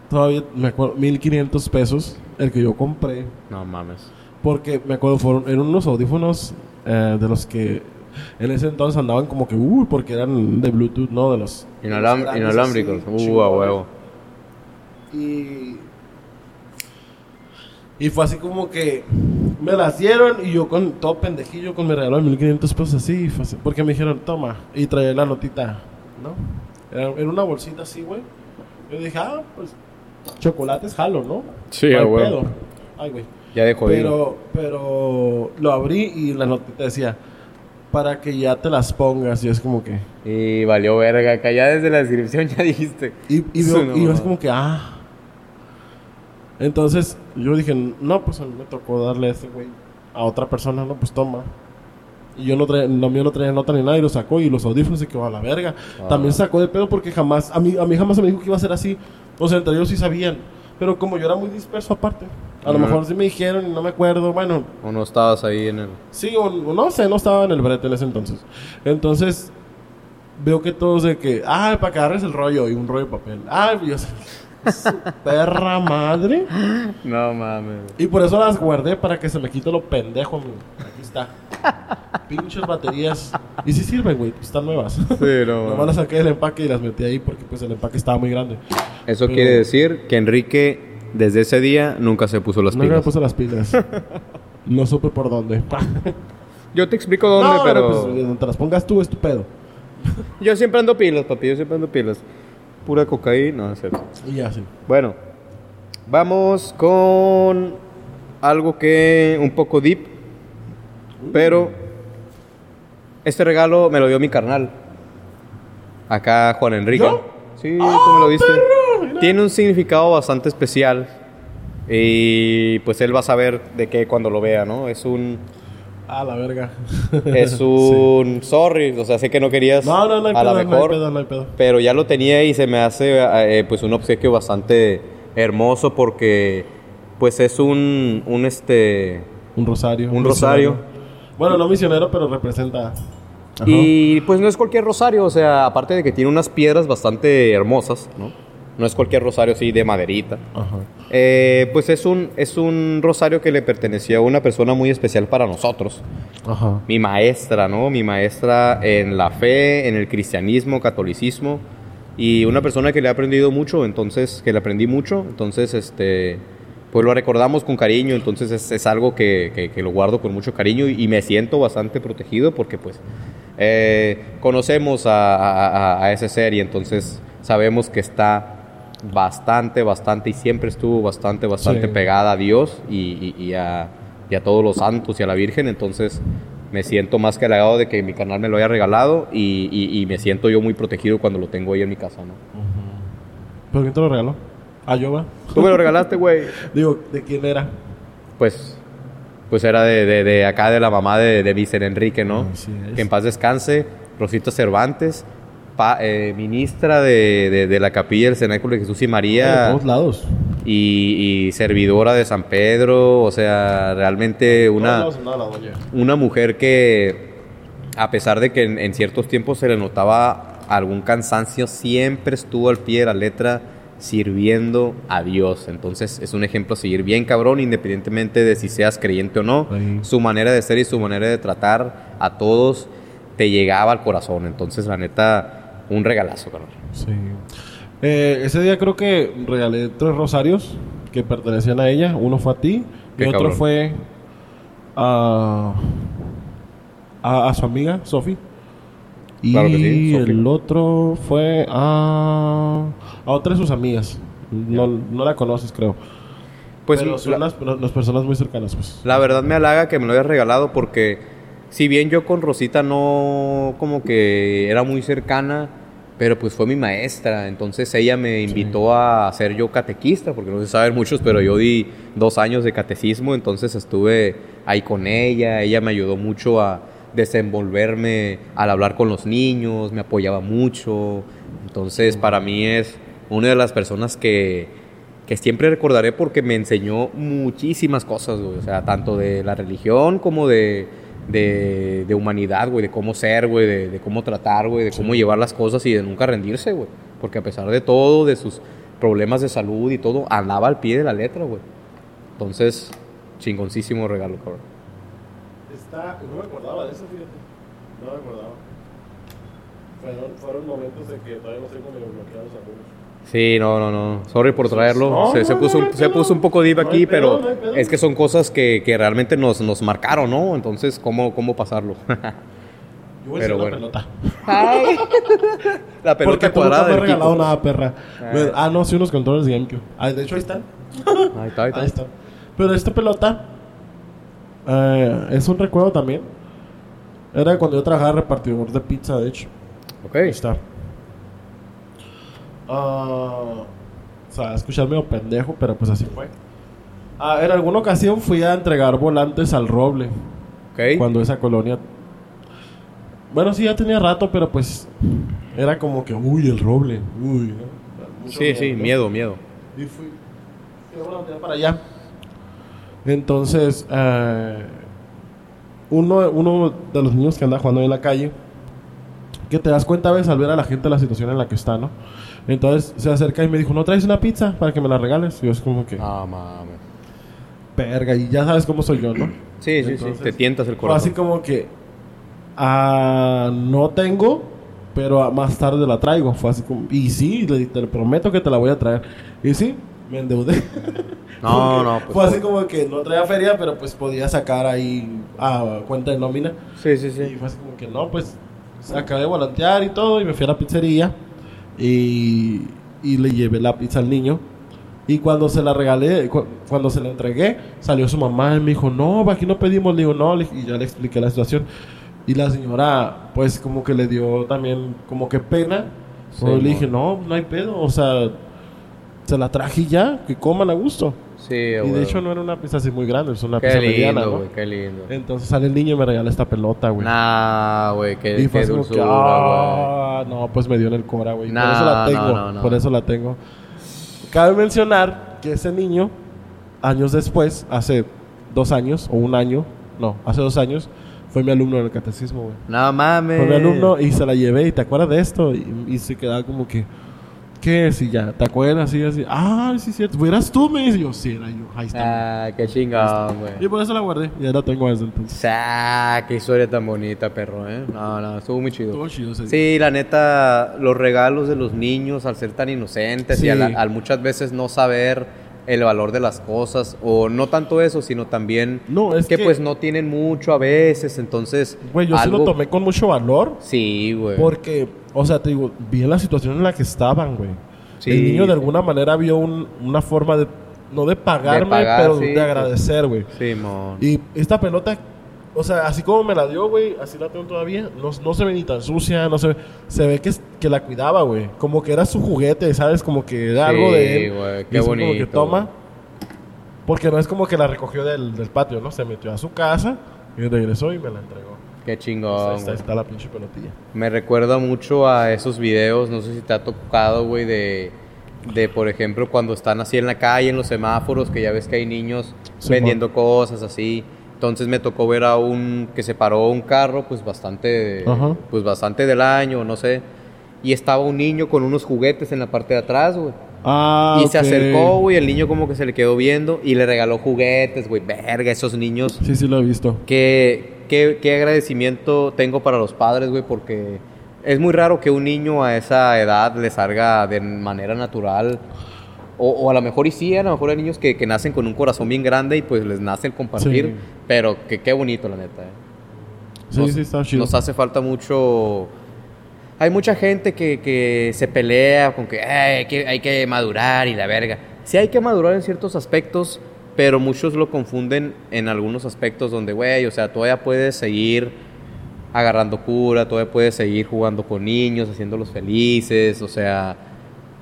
todavía, me acuerdo, 1500 pesos. El que yo compré. No mames. Porque me acuerdo, fueron, eran unos audífonos eh, de los que en ese entonces andaban como que, uy, porque eran de Bluetooth, ¿no? De los. Inalam- grandes inalámbricos. así, Uh, a huevo. Y. Y fue así como que me las dieron y yo con todo pendejillo con mi regalo de 1500 pesos así, y fue así, porque me dijeron, toma, y traía la notita, ¿no? Era, era una bolsita así, güey. Yo dije, ah, pues chocolates jalo, ¿no? Sí, a huevo. pedo. Ay, güey. Ya de jodido. Pero, pero lo abrí y la notita decía, para que ya te las pongas, y es como que... Y valió verga. Acá ya desde la descripción ya dijiste. Y, y, veo- y nomás. yo así como que, ah. Entonces yo dije, no, pues a mí me tocó darle a este güey a otra persona, no, pues toma. Y yo no traía, lo mío no traía nota ni nada y lo sacó y los audífonos se quedó a la verga. Ah. También sacó de pedo porque jamás, a mí, a mí jamás se me dijo que iba a ser así. O sea, entre ellos sí sabían. Pero como yo era muy disperso aparte, A lo mejor sí me dijeron y no me acuerdo. Bueno, ¿O no estabas ahí en el...? sí, o, o no sé, no estaba en el brete en ese entonces. Entonces, veo que todos de que, ah, para que agarres el rollo y un rollo de papel. Ah, Dios. su perra madre. No mames. Y por eso las guardé para que se me quite lo pendejo. amigo. Aquí está. Pinches baterías. Y sí sirven, güey. Están nuevas. Sí, no Nomás las saqué del empaque y las metí ahí porque pues el empaque estaba muy grande. Eso Pero- quiere decir que Enrique, desde ese día, nunca se puso las No me pilas. puse las pilas. no supe por dónde. Yo te explico dónde, no, pero... no, pues, donde te las pongas tú es tu pedo. Yo siempre ando pilas, papi, yo siempre ando pilas. Pura cocaína, no es cierto. Y ya, sí. Bueno, vamos con algo que un poco deep, pero este regalo me lo dio mi carnal. Acá Juan Enrique. ¿Yo? Sí, ¡Ah, tú me lo diste. perro! Tiene un significado bastante especial y pues él va a saber de qué cuando lo vea, ¿no? Es un Ah, la verga. es Sí. un sorry, o sea, sé que no querías No, no, no hay a pedo, lo no hay mejor pedo, no hay pedo. pero ya lo tenía y se me hace eh, pues un obsequio bastante hermoso porque pues es un un este Un rosario. Un rosario. Bueno, no misionero, pero representa. Ajá. y pues no es cualquier rosario, o sea, aparte de que tiene unas piedras bastante hermosas, ¿no? No es cualquier rosario así de maderita. Ajá. Eh, pues es un, es un rosario que le pertenecía a una persona muy especial para nosotros. Ajá. Mi maestra, ¿no? Mi maestra en la fe, en el cristianismo, catolicismo. Y una persona que le ha aprendido mucho, entonces, que le aprendí mucho. Entonces, este, pues lo recordamos con cariño. Entonces es, es algo que, que- que lo guardo con mucho cariño y, y me siento bastante protegido porque pues eh, conocemos a, a- a- a ese ser y entonces sabemos que está bastante, bastante y siempre estuvo bastante, bastante Sí. pegada a Dios y, y- y a, y a todos los santos y a la Virgen. Entonces me siento más que halagado de que mi canal me lo haya regalado y, me siento yo muy protegido cuando lo tengo ahí en mi casa, ¿no? ¿Pero quién te lo regaló? Ah, yo, va. Tú me lo regalaste, güey. Digo, ¿de quién era? Pues, pues era de, de- de acá, de la mamá de, de Vicen Enrique, ¿no? Que en paz descanse. Rosita Cervantes, pa- eh, ministra de, de- de la capilla del Cenáculo de Jesús y De María todos lados. y, y servidora de San Pedro. O sea, realmente una, una mujer que, a pesar de que en, en ciertos tiempos se le notaba algún cansancio, siempre estuvo al pie de la letra sirviendo a Dios. Entonces es un ejemplo a seguir bien cabrón, independientemente de si seas creyente o no. Su manera de ser y su manera de tratar a todos te llegaba al corazón. Entonces, la neta, un regalazo, cabrón. Sí. Eh, ese día creo que regalé tres rosarios que pertenecían a ella. Uno fue a ti Qué y otro cabrón. fue a, a, a su amiga, Sofi. Y Claro que sí, Sofi. el otro fue a, a otra de sus amigas. No, no la conoces, creo. Pues Pero son la- las, las personas muy cercanas, pues. La verdad me halaga que me lo hayas regalado porque si bien yo con Rosita no como que era muy cercana, pero pues fue mi maestra, entonces ella me invitó a ser yo catequista, porque no se saben muchos, pero yo di dos años de catecismo, entonces estuve ahí con ella, ella me ayudó mucho a desenvolverme al hablar con los niños, me apoyaba mucho, entonces para mí es una de las personas que que siempre recordaré porque me enseñó muchísimas cosas, güey. O sea, tanto de la religión como de, de, de humanidad, güey. De cómo ser, güey. De, de cómo tratar, güey. De cómo llevar las cosas y de nunca rendirse, güey. Porque a pesar de todo, de sus problemas de salud y todo, andaba al pie de la letra, güey. Entonces, chingoncísimo regalo, cabrón. Está, no me acordaba de eso, fíjate. No me acordaba. Fueron, fueron momentos de que todavía no tengo medio bloqueados algunos. Sí, no, no, no. Sorry por traerlo. No, se, se no, puso, no se puso un poco deep No aquí, pedo, pero no pedo. es que son cosas que, que realmente nos, nos marcaron, ¿no? Entonces, ¿cómo, cómo pasarlo? Yo voy a Pero decir una bueno. pelota. La Porque pelota nunca cuadrada me has del regalado Kiko. nada, perra. Me- Ah, no, sí, unos controles de GameCube. Ah, de hecho, ahí están. Ahí está, ahí está. Ahí están. Pero esta pelota eh, es un recuerdo también. Era cuando yo trabajaba repartidor de pizza, de hecho. Ok. Ahí está. Ah, o sea, escuchar medio pendejo, pero pues así fue. Ah, en alguna ocasión fui a entregar volantes al roble. Ok. Cuando esa colonia. Bueno, sí, ya tenía rato, pero pues. Era como que, uy, el roble. Uy, ¿no? Sí, sí, ¿no? miedo, miedo. Y fui. para allá. Entonces, eh, uno, uno de los niños que anda jugando en la calle, que te das cuenta a veces al ver a la gente la situación en la que está, ¿no? Entonces se acerca y me dijo, ¿no traes una pizza para que me la regales? Y yo es como que, No mames. verga, y ya sabes cómo soy yo, ¿no? Sí, sí, Entonces, sí. Te tientas el Fue así corazón. como que, ah, no tengo, pero más tarde la traigo. Fue así como, y sí, le, te prometo que te la voy a traer. Y sí, me endeudé. No, no, pues- Fue así como que no traía feria, pero pues podía sacar ahí a cuenta de nómina. Sí, sí, Y sí. fue así como que no, pues acabé de volantear y todo y me fui a la pizzería y, y le llevé la pizza al niño. Y cuando se la regalé, cu- cuando se la entregué, salió su mamá y me dijo, no, aquí no pedimos. Le digo, no, y ya le expliqué la situación. Y la señora, pues como que le dio también como que pena. Sí, le dije, no, no hay pedo, o sea, se la traje y ya, que coman a gusto. Sí, y güey. de hecho no era una pizza así muy grande, es una Qué pizza mediana, lindo, ¿no? güey. Qué lindo. Entonces sale el niño y me regala esta pelota, güey. Nah, güey. Qué, Y fue qué dulzura, güey. ah, no, pues me dio en el cora, güey. por No, eso la no, tengo. no, no. Por eso la tengo. Cabe mencionar que ese niño, años después, hace dos años o un año, no, hace dos años, fue mi alumno en el catecismo, güey. No mames. Fue mi alumno y se la llevé y te acuerdas de esto y, y se quedaba como que, ¿qué es? Y ya, ¿te acuerdas? Así, así, ah, sí, cierto. ¿Eras tú? Me dice yo, sí, era yo. Ahí está. Ah, qué chingón, Y güey. por eso la guardé. Y ya la tengo desde entonces. Ah, qué historia tan bonita, perro, ¿eh? No, no, estuvo muy chido. Estuvo chido ese día. Sí, la neta, los regalos de los niños al ser tan inocentes Sí. y al, al muchas veces no saber el valor de las cosas, o no tanto eso, sino también No, es que, que- pues no tienen mucho a veces, entonces... Güey, yo sí algo- lo tomé con mucho valor. Sí, güey. Porque, o sea, te digo, vi la situación en la que estaban, güey. Sí. El niño de alguna manera vio un- una forma de, no de pagarme, pagar, pero sí, de agradecer, güey. Simón. Y esta pelota, o sea, así como me la dio, güey, así la tengo todavía. No, no se ve ni tan sucia, no se ve. Se ve que, que la cuidaba, güey. Como que era su juguete, ¿sabes? Como que era Sí, algo de él. güey, qué así Como que bonito, toma. Porque no es como que la recogió del, del patio, ¿no? Se metió a su casa y regresó y me la entregó. Qué Ahí chingón, está, la pinche pelotilla. Me recuerda mucho a esos videos, no sé si te ha tocado, güey, de, de, por ejemplo, cuando están así en la calle, en los semáforos, que ya ves que hay niños vendiendo cosas así. Entonces me tocó ver a un que se paró un carro, pues bastante, Ajá. pues bastante del año, no sé. Y estaba un niño con unos juguetes en la parte de atrás, güey. Ah, y se acercó, güey, el niño como que se le quedó viendo y le regaló juguetes, güey. Verga, esos niños. Sí, sí lo he visto. Qué, qué, qué agradecimiento tengo para los padres, güey, porque es muy raro que un niño a esa edad le salga de manera natural. O, o a lo mejor y sí, a lo mejor hay niños que, que nacen con un corazón bien grande y pues les nace el compartir. Sí. Pero que qué bonito, la neta. eh. Sí, Nos- sí, está chido. Nos hace falta mucho... Hay mucha gente que, que se pelea con que, "Ay, hay que hay que madurar y la verga. Sí hay que madurar en ciertos aspectos, pero muchos lo confunden en algunos aspectos donde, güey, o sea, todavía puedes seguir agarrando cura, todavía puedes seguir jugando con niños, haciéndolos felices, o sea,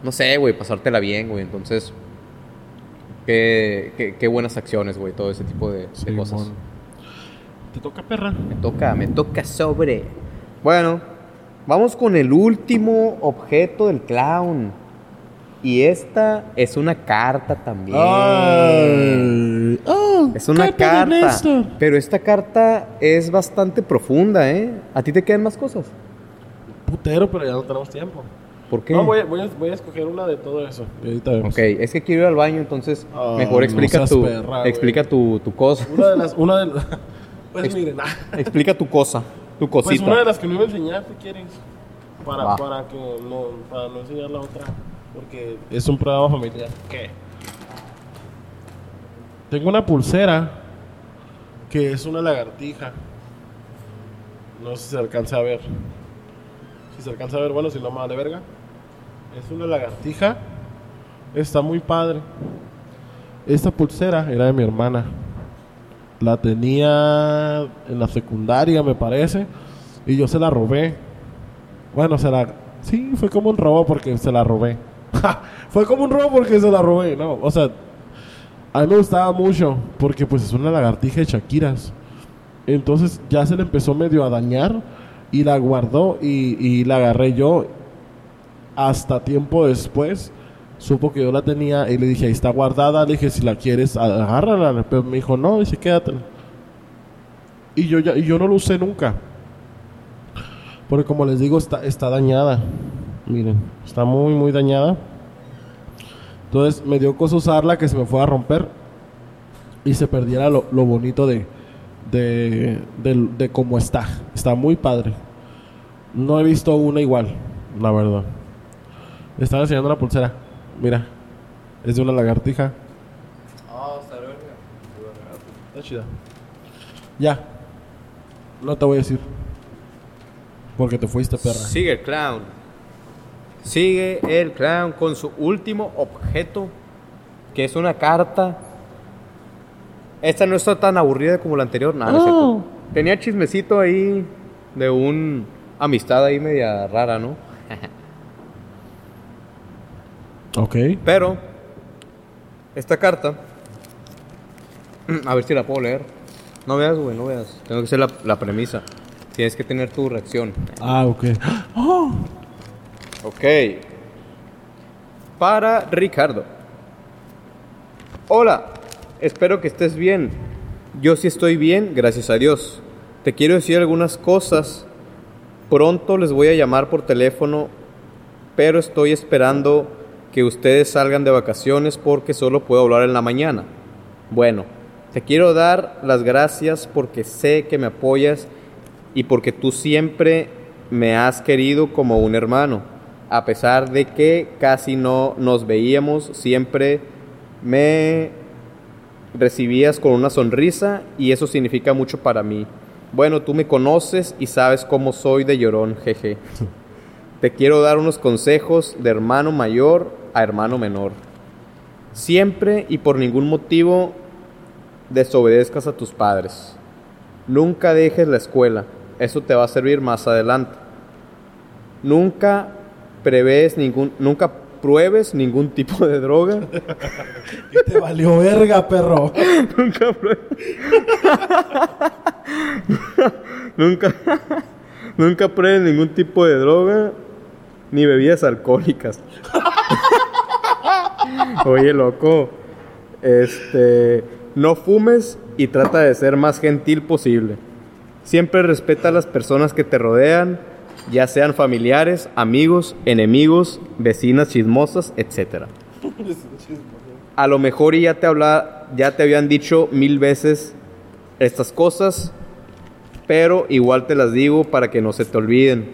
no sé, güey, pasártela bien, güey. Entonces, qué, qué, qué buenas acciones, güey, todo ese tipo de, cosas. mon. Te toca perra. Me toca, me toca sobre. Bueno, vamos con el último objeto del clown. Y esta es una carta también. Ay. Oh, es una carta. Pero esta carta es bastante profunda, ¿eh? ¿A ti te quedan más cosas? Putero, pero ya no tenemos tiempo. ¿Por qué? No, voy, a- voy, a, voy a escoger una de todo eso. Y ahorita vemos. Ok, es que quiero ir al baño, entonces Ah, mejor no explica seas tu perra, explica tu, tu cosa. Una de las. Una de las pues Ex- miren, ah, explica tu cosa, tu pues cosita. una de las que no iba a enseñar, si quieres. Para, Va. para que no, para no enseñar la otra. Porque es un programa familiar. ¿Qué? Tengo una pulsera que es una lagartija. No sé si se alcanza a ver. Si se alcanza a ver, bueno, si no, más de verga. Es una lagartija. Está muy padre. Esta pulsera era de mi hermana. La tenía en la secundaria, me parece. Y yo se la robé. Bueno, se la... Sí, fue como un robo porque se la robé. fue como un robo porque se la robé, ¿no? O sea, a mí me gustaba mucho porque pues es una lagartija de Shakiras. Entonces ya se le empezó medio a dañar y la guardó y, la agarré yo hasta tiempo después supo que yo la tenía y le dije, ahí está guardada. Le dije, si la quieres, agárrala. Pero me dijo, no, dice, quédatela. Y yo, ya, y yo no lo usé nunca. Porque como les digo, está, está dañada. Miren, está muy, muy dañada. Entonces me dio cosa usarla que se me fue a romper y se perdiera lo, lo bonito de, de, de, de cómo está. Está muy padre. No he visto una igual, la verdad. Estaba enseñando la pulsera. Mira, es de una lagartija. Ah, está Está chida. Ya. No te voy a decir. Porque te fuiste, perra. Sigue clown. Sigue el clown con su último objeto, que es una carta. Esta no está tan aburrida como la anterior, nada. Oh. Tenía chismecito ahí de un amistad ahí media rara, ¿no? Ok. Pero esta carta, a ver si la puedo leer. No veas, güey, no veas. Tengo que hacer la, la premisa. Tienes que tener tu reacción. Ah, ok. Oh. Ok. Para Ricardo. Hola, espero que estés bien. Yo sí estoy bien, gracias a Dios. Te quiero decir algunas cosas. Pronto les voy a llamar por teléfono, pero estoy esperando que ustedes salgan de vacaciones porque solo puedo hablar en la mañana. Bueno, te quiero dar las gracias porque sé que me apoyas y porque tú siempre me has querido como un hermano. A pesar de que casi no nos veíamos, siempre me recibías con una sonrisa y eso significa mucho para mí. Bueno, tú me conoces y sabes cómo soy de llorón, jeje. Te quiero dar unos consejos de hermano mayor a hermano menor. Siempre y por ningún motivo desobedezcas a tus padres. Nunca dejes la escuela, eso te va a servir más adelante. Nunca prevés ningún, nunca pruebes ningún tipo de droga. Y te valió verga, perro. nunca pruebes. nunca, nunca pruebes ningún tipo de droga ni bebidas alcohólicas. Oye, loco. Este, no fumes y trata de ser más gentil posible. Siempre respeta a las personas que te rodean, ya sean familiares, amigos, enemigos, vecinas chismosas, etc. A lo mejor ya te habla, ya te habían dicho mil veces estas cosas, pero igual te las digo para que no se te olviden.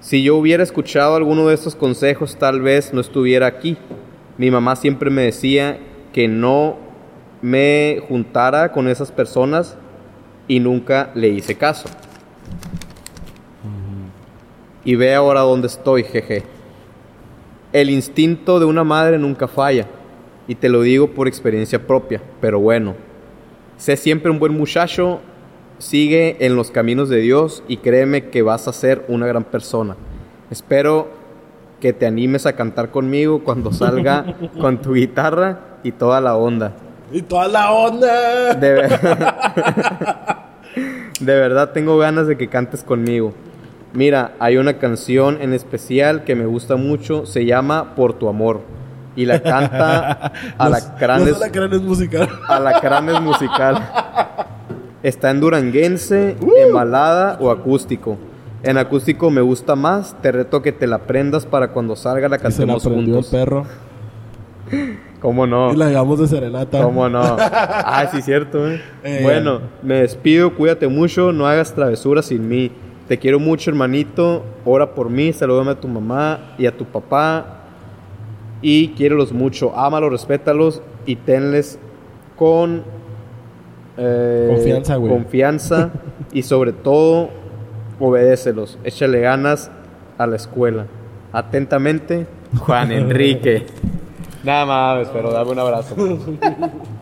Si yo hubiera escuchado alguno de estos consejos, tal vez no estuviera aquí. Mi mamá siempre me decía que no me juntara con esas personas y nunca le hice caso. Y ve ahora dónde estoy, jeje. El instinto de una madre nunca falla, y te lo digo por experiencia propia, pero bueno. Sé siempre un buen muchacho, sigue en los caminos de Dios y créeme que vas a ser una gran persona. Espero que te animes a cantar conmigo cuando salga con tu guitarra y toda la onda. Y toda la onda. De, ver- de verdad tengo ganas de que cantes conmigo. Mira, hay una canción en especial que me gusta mucho, se llama Por tu amor. Y la canta Alacranes, alacranes musical. Alacranes musical. Está en duranguense, en balada o acústico. En acústico me gusta más, te reto que te la aprendas para cuando salga la Y se la cantemos aprendió el juntos. perro. ¿Cómo no? Y la llevamos de serenata. ¿Cómo no? Ah, sí, cierto, ¿eh? Eh, bueno, me despido, cuídate mucho, no hagas travesuras sin mí. Te quiero mucho, hermanito. Ora por mí, salúdame a tu mamá y a tu papá. Y quiérelos mucho, ámalos, respétalos y tenles con eh, Confianza, güey. Confianza y sobre todo, obedécelos. Échale ganas a la escuela. Atentamente, Juan Enrique. Nada más, pero dame un abrazo.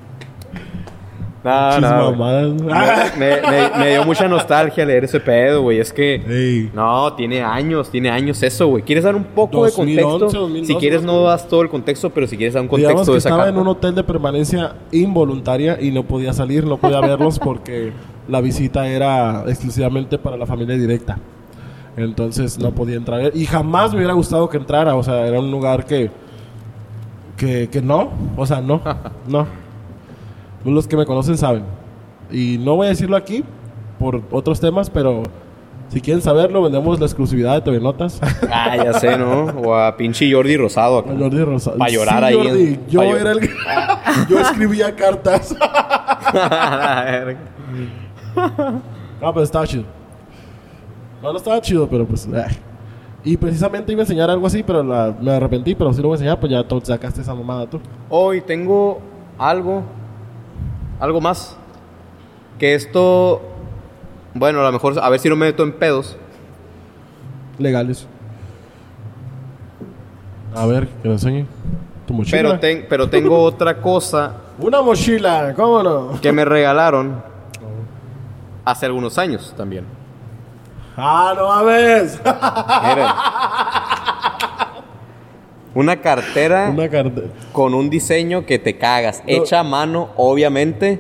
No, no. mamadas. Me, me- me dio mucha nostalgia leer ese pedo, güey. Es que. Ey. No, tiene años, tiene años eso, güey. ¿Quieres dar un poco de 2011, contexto? 2012, si quieres no das todo el contexto, pero si quieres dar un Digamos contexto que de esa estaba carta. en un hotel de permanencia involuntaria y no podía salir, no podía verlos porque la visita era exclusivamente para la familia directa. Entonces no podía entrar. Y jamás me hubiera gustado que entrara. O sea, era un lugar que Que, que no, o sea, no, no. Los que me conocen saben. Y no voy a decirlo aquí por otros temas, pero si quieren saberlo, vendemos la exclusividad de TV Notas. Ah, ya sé, ¿no? O a pinche Jordi Rosado. acá. A Jordi Rosado. Pa' llorar Sí, ahí en- yo llor- era el Yo escribía cartas. No, pero estaba chido. No, no estaba chido, pero pues. eh. Y precisamente iba a enseñar algo así, pero la- me arrepentí, pero si lo voy a enseñar, pues ya sacaste esa mamada tú. Hoy tengo algo, algo más. Que esto, bueno, a lo mejor, a ver si no me meto en pedos. Legales. A ver, que lo enseñe. Tu mochila. Pero, ten- pero tengo otra cosa Una mochila, ¿cómo no? que me regalaron hace algunos años también. Ah, no mames. Miren. Una cartera Una con un diseño que te cagas. No. Hecha a mano, obviamente.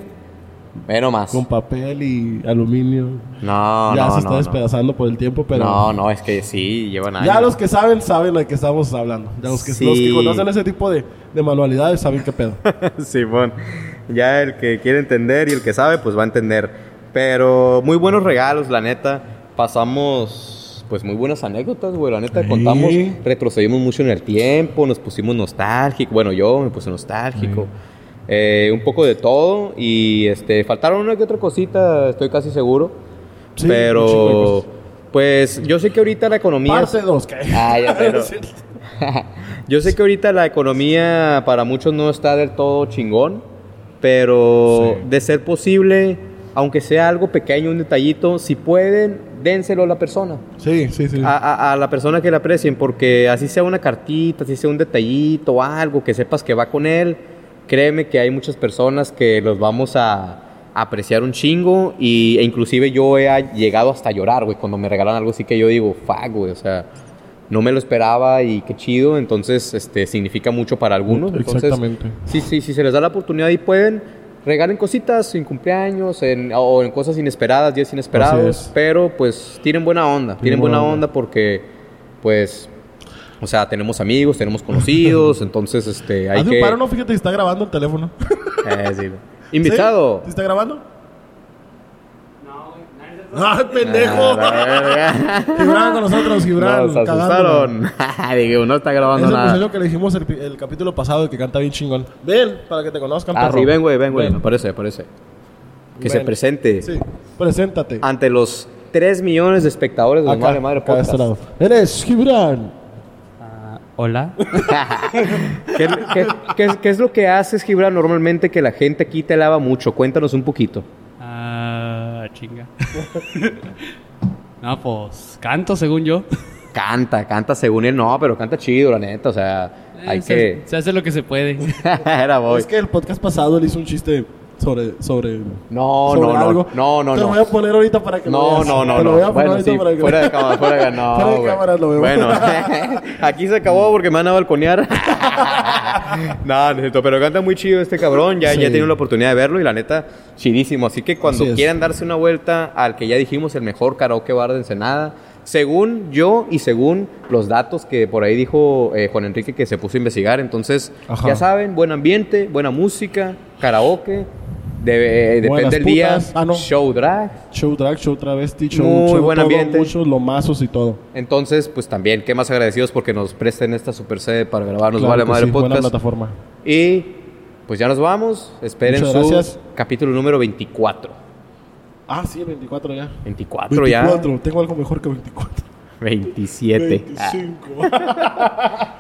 Pero más. Con papel y aluminio. No, ya no, se está no, no. despedazando por el tiempo, pero. No, no, es que sí, llevan años. Ya los que saben, saben de qué estamos hablando. Ya los que, Sí. los que conocen ese tipo de, de manualidades saben qué pedo. Simón. Ya el que quiere entender y el que sabe, pues va a entender. Pero muy buenos regalos, la neta. Pasamos, pues muy buenas anécdotas, güey. La neta, Sí. contamos, retrocedimos mucho en el tiempo, nos pusimos nostálgicos. Bueno, yo me puse nostálgico. Eh, un poco de todo. Y este, faltaron una que otra cosita, estoy casi seguro. Sí, Pero, pues yo sé que ahorita la economía. Parte 2, ¿qué? Ah, ya sé. Yo sé que ahorita la economía para muchos no está del todo chingón, pero Sí. de ser posible, aunque sea algo pequeño, un detallito, si pueden, dénselo a la persona. Sí, sí, sí. A, a- a la persona que le aprecien, porque así sea una cartita, así sea un detallito, algo que sepas que va con él, créeme que hay muchas personas que los vamos a, a apreciar un chingo y, e inclusive yo he llegado hasta a llorar, güey, cuando me regalan algo así que yo digo, fuck, güey, o sea, no me lo esperaba y qué chido, entonces este significa mucho para algunos. Entonces, Exactamente. Sí, sí, si se les da la oportunidad y pueden, regalen cositas en cumpleaños en, o en cosas inesperadas, días inesperados, es. pero pues tienen buena onda, tienen buena onda porque pues, o sea, tenemos amigos, tenemos conocidos, entonces este, hay Haz que... un paro, no, fíjate está grabando el teléfono. Eh, sí. Invitado. ¿Sí está grabando? Se ¡Ay, pendejo! Ah, Gibran con nosotros, Gibran. Nos asustaron. Digo, no está grabando Es el nada. muchacho que le dijimos el, el capítulo pasado que canta bien chingón. Ven, para que te conozcan, Ah, perro. sí, ven, güey, ven, güey. Ven. Me parece, me parece. Que se Ven. presente Sí, preséntate. ante los 3 millones de espectadores de los Madre Madre acá de este Podcast. lado. Eres Gibran. Ah, Hola. ¿Qué, qué- qué- qué es lo que haces, Gibran, normalmente que la gente aquí te alaba mucho? Cuéntanos un poquito. Ah, chinga. no, pues canto según yo. Canta, canta según él. No, pero canta chido, la neta. O sea, hay Eh, se, que... se hace lo que se puede. Era boy. Es que el podcast pasado él hizo un chiste sobre. sobre No, sobre no, no. algo. No, no, Te no. lo voy a poner ahorita para que lo No, veas. no, no, Te lo no. voy a poner Bueno, ahorita sí, para que fuera de cámara, fuera de no, Fuera de cámara lo veo. Bueno, aquí se acabó porque me van a balconear. no, no es cierto, pero canta muy chido este cabrón. Ya, Sí. ya he tenido la oportunidad de verlo y la neta, chidísimo. Así que cuando Así quieran darse una vuelta al que ya dijimos, el mejor karaoke bar de Ensenada, según yo y según los datos que por ahí dijo eh, Juan Enrique que se puso a investigar, entonces Ajá. ya saben, buen ambiente, buena música, karaoke. Debe- depende Buenas del día. Ah, no. show drag. Show drag, show travesti, show, Muy show buen todo, ambiente. muchos lomazos y todo. Entonces, pues también, qué más agradecidos porque nos presten esta super sede para grabarnos Claro Vale Madre sí, buena Podcast. plataforma. Y pues ya nos vamos. Esperen Muchas su gracias. capítulo número 24. Ah, sí, el 24 ya. 24, 24, tengo algo mejor que 24. Ya. 27. Ah, 25.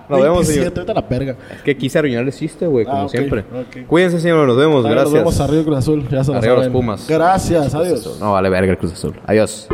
nos vemos, 27, señor. ahorita la perga. Es que quise arruinar el chiste, güey, como Ah, ok, siempre. ok. Cuídense, señor. Nos vemos. Ahora Gracias. Nos vemos arriba Cruz Azul, ya se Arriba los saben. Pumas. Gracias, adiós. No, vale verga el Cruz Azul. Adiós.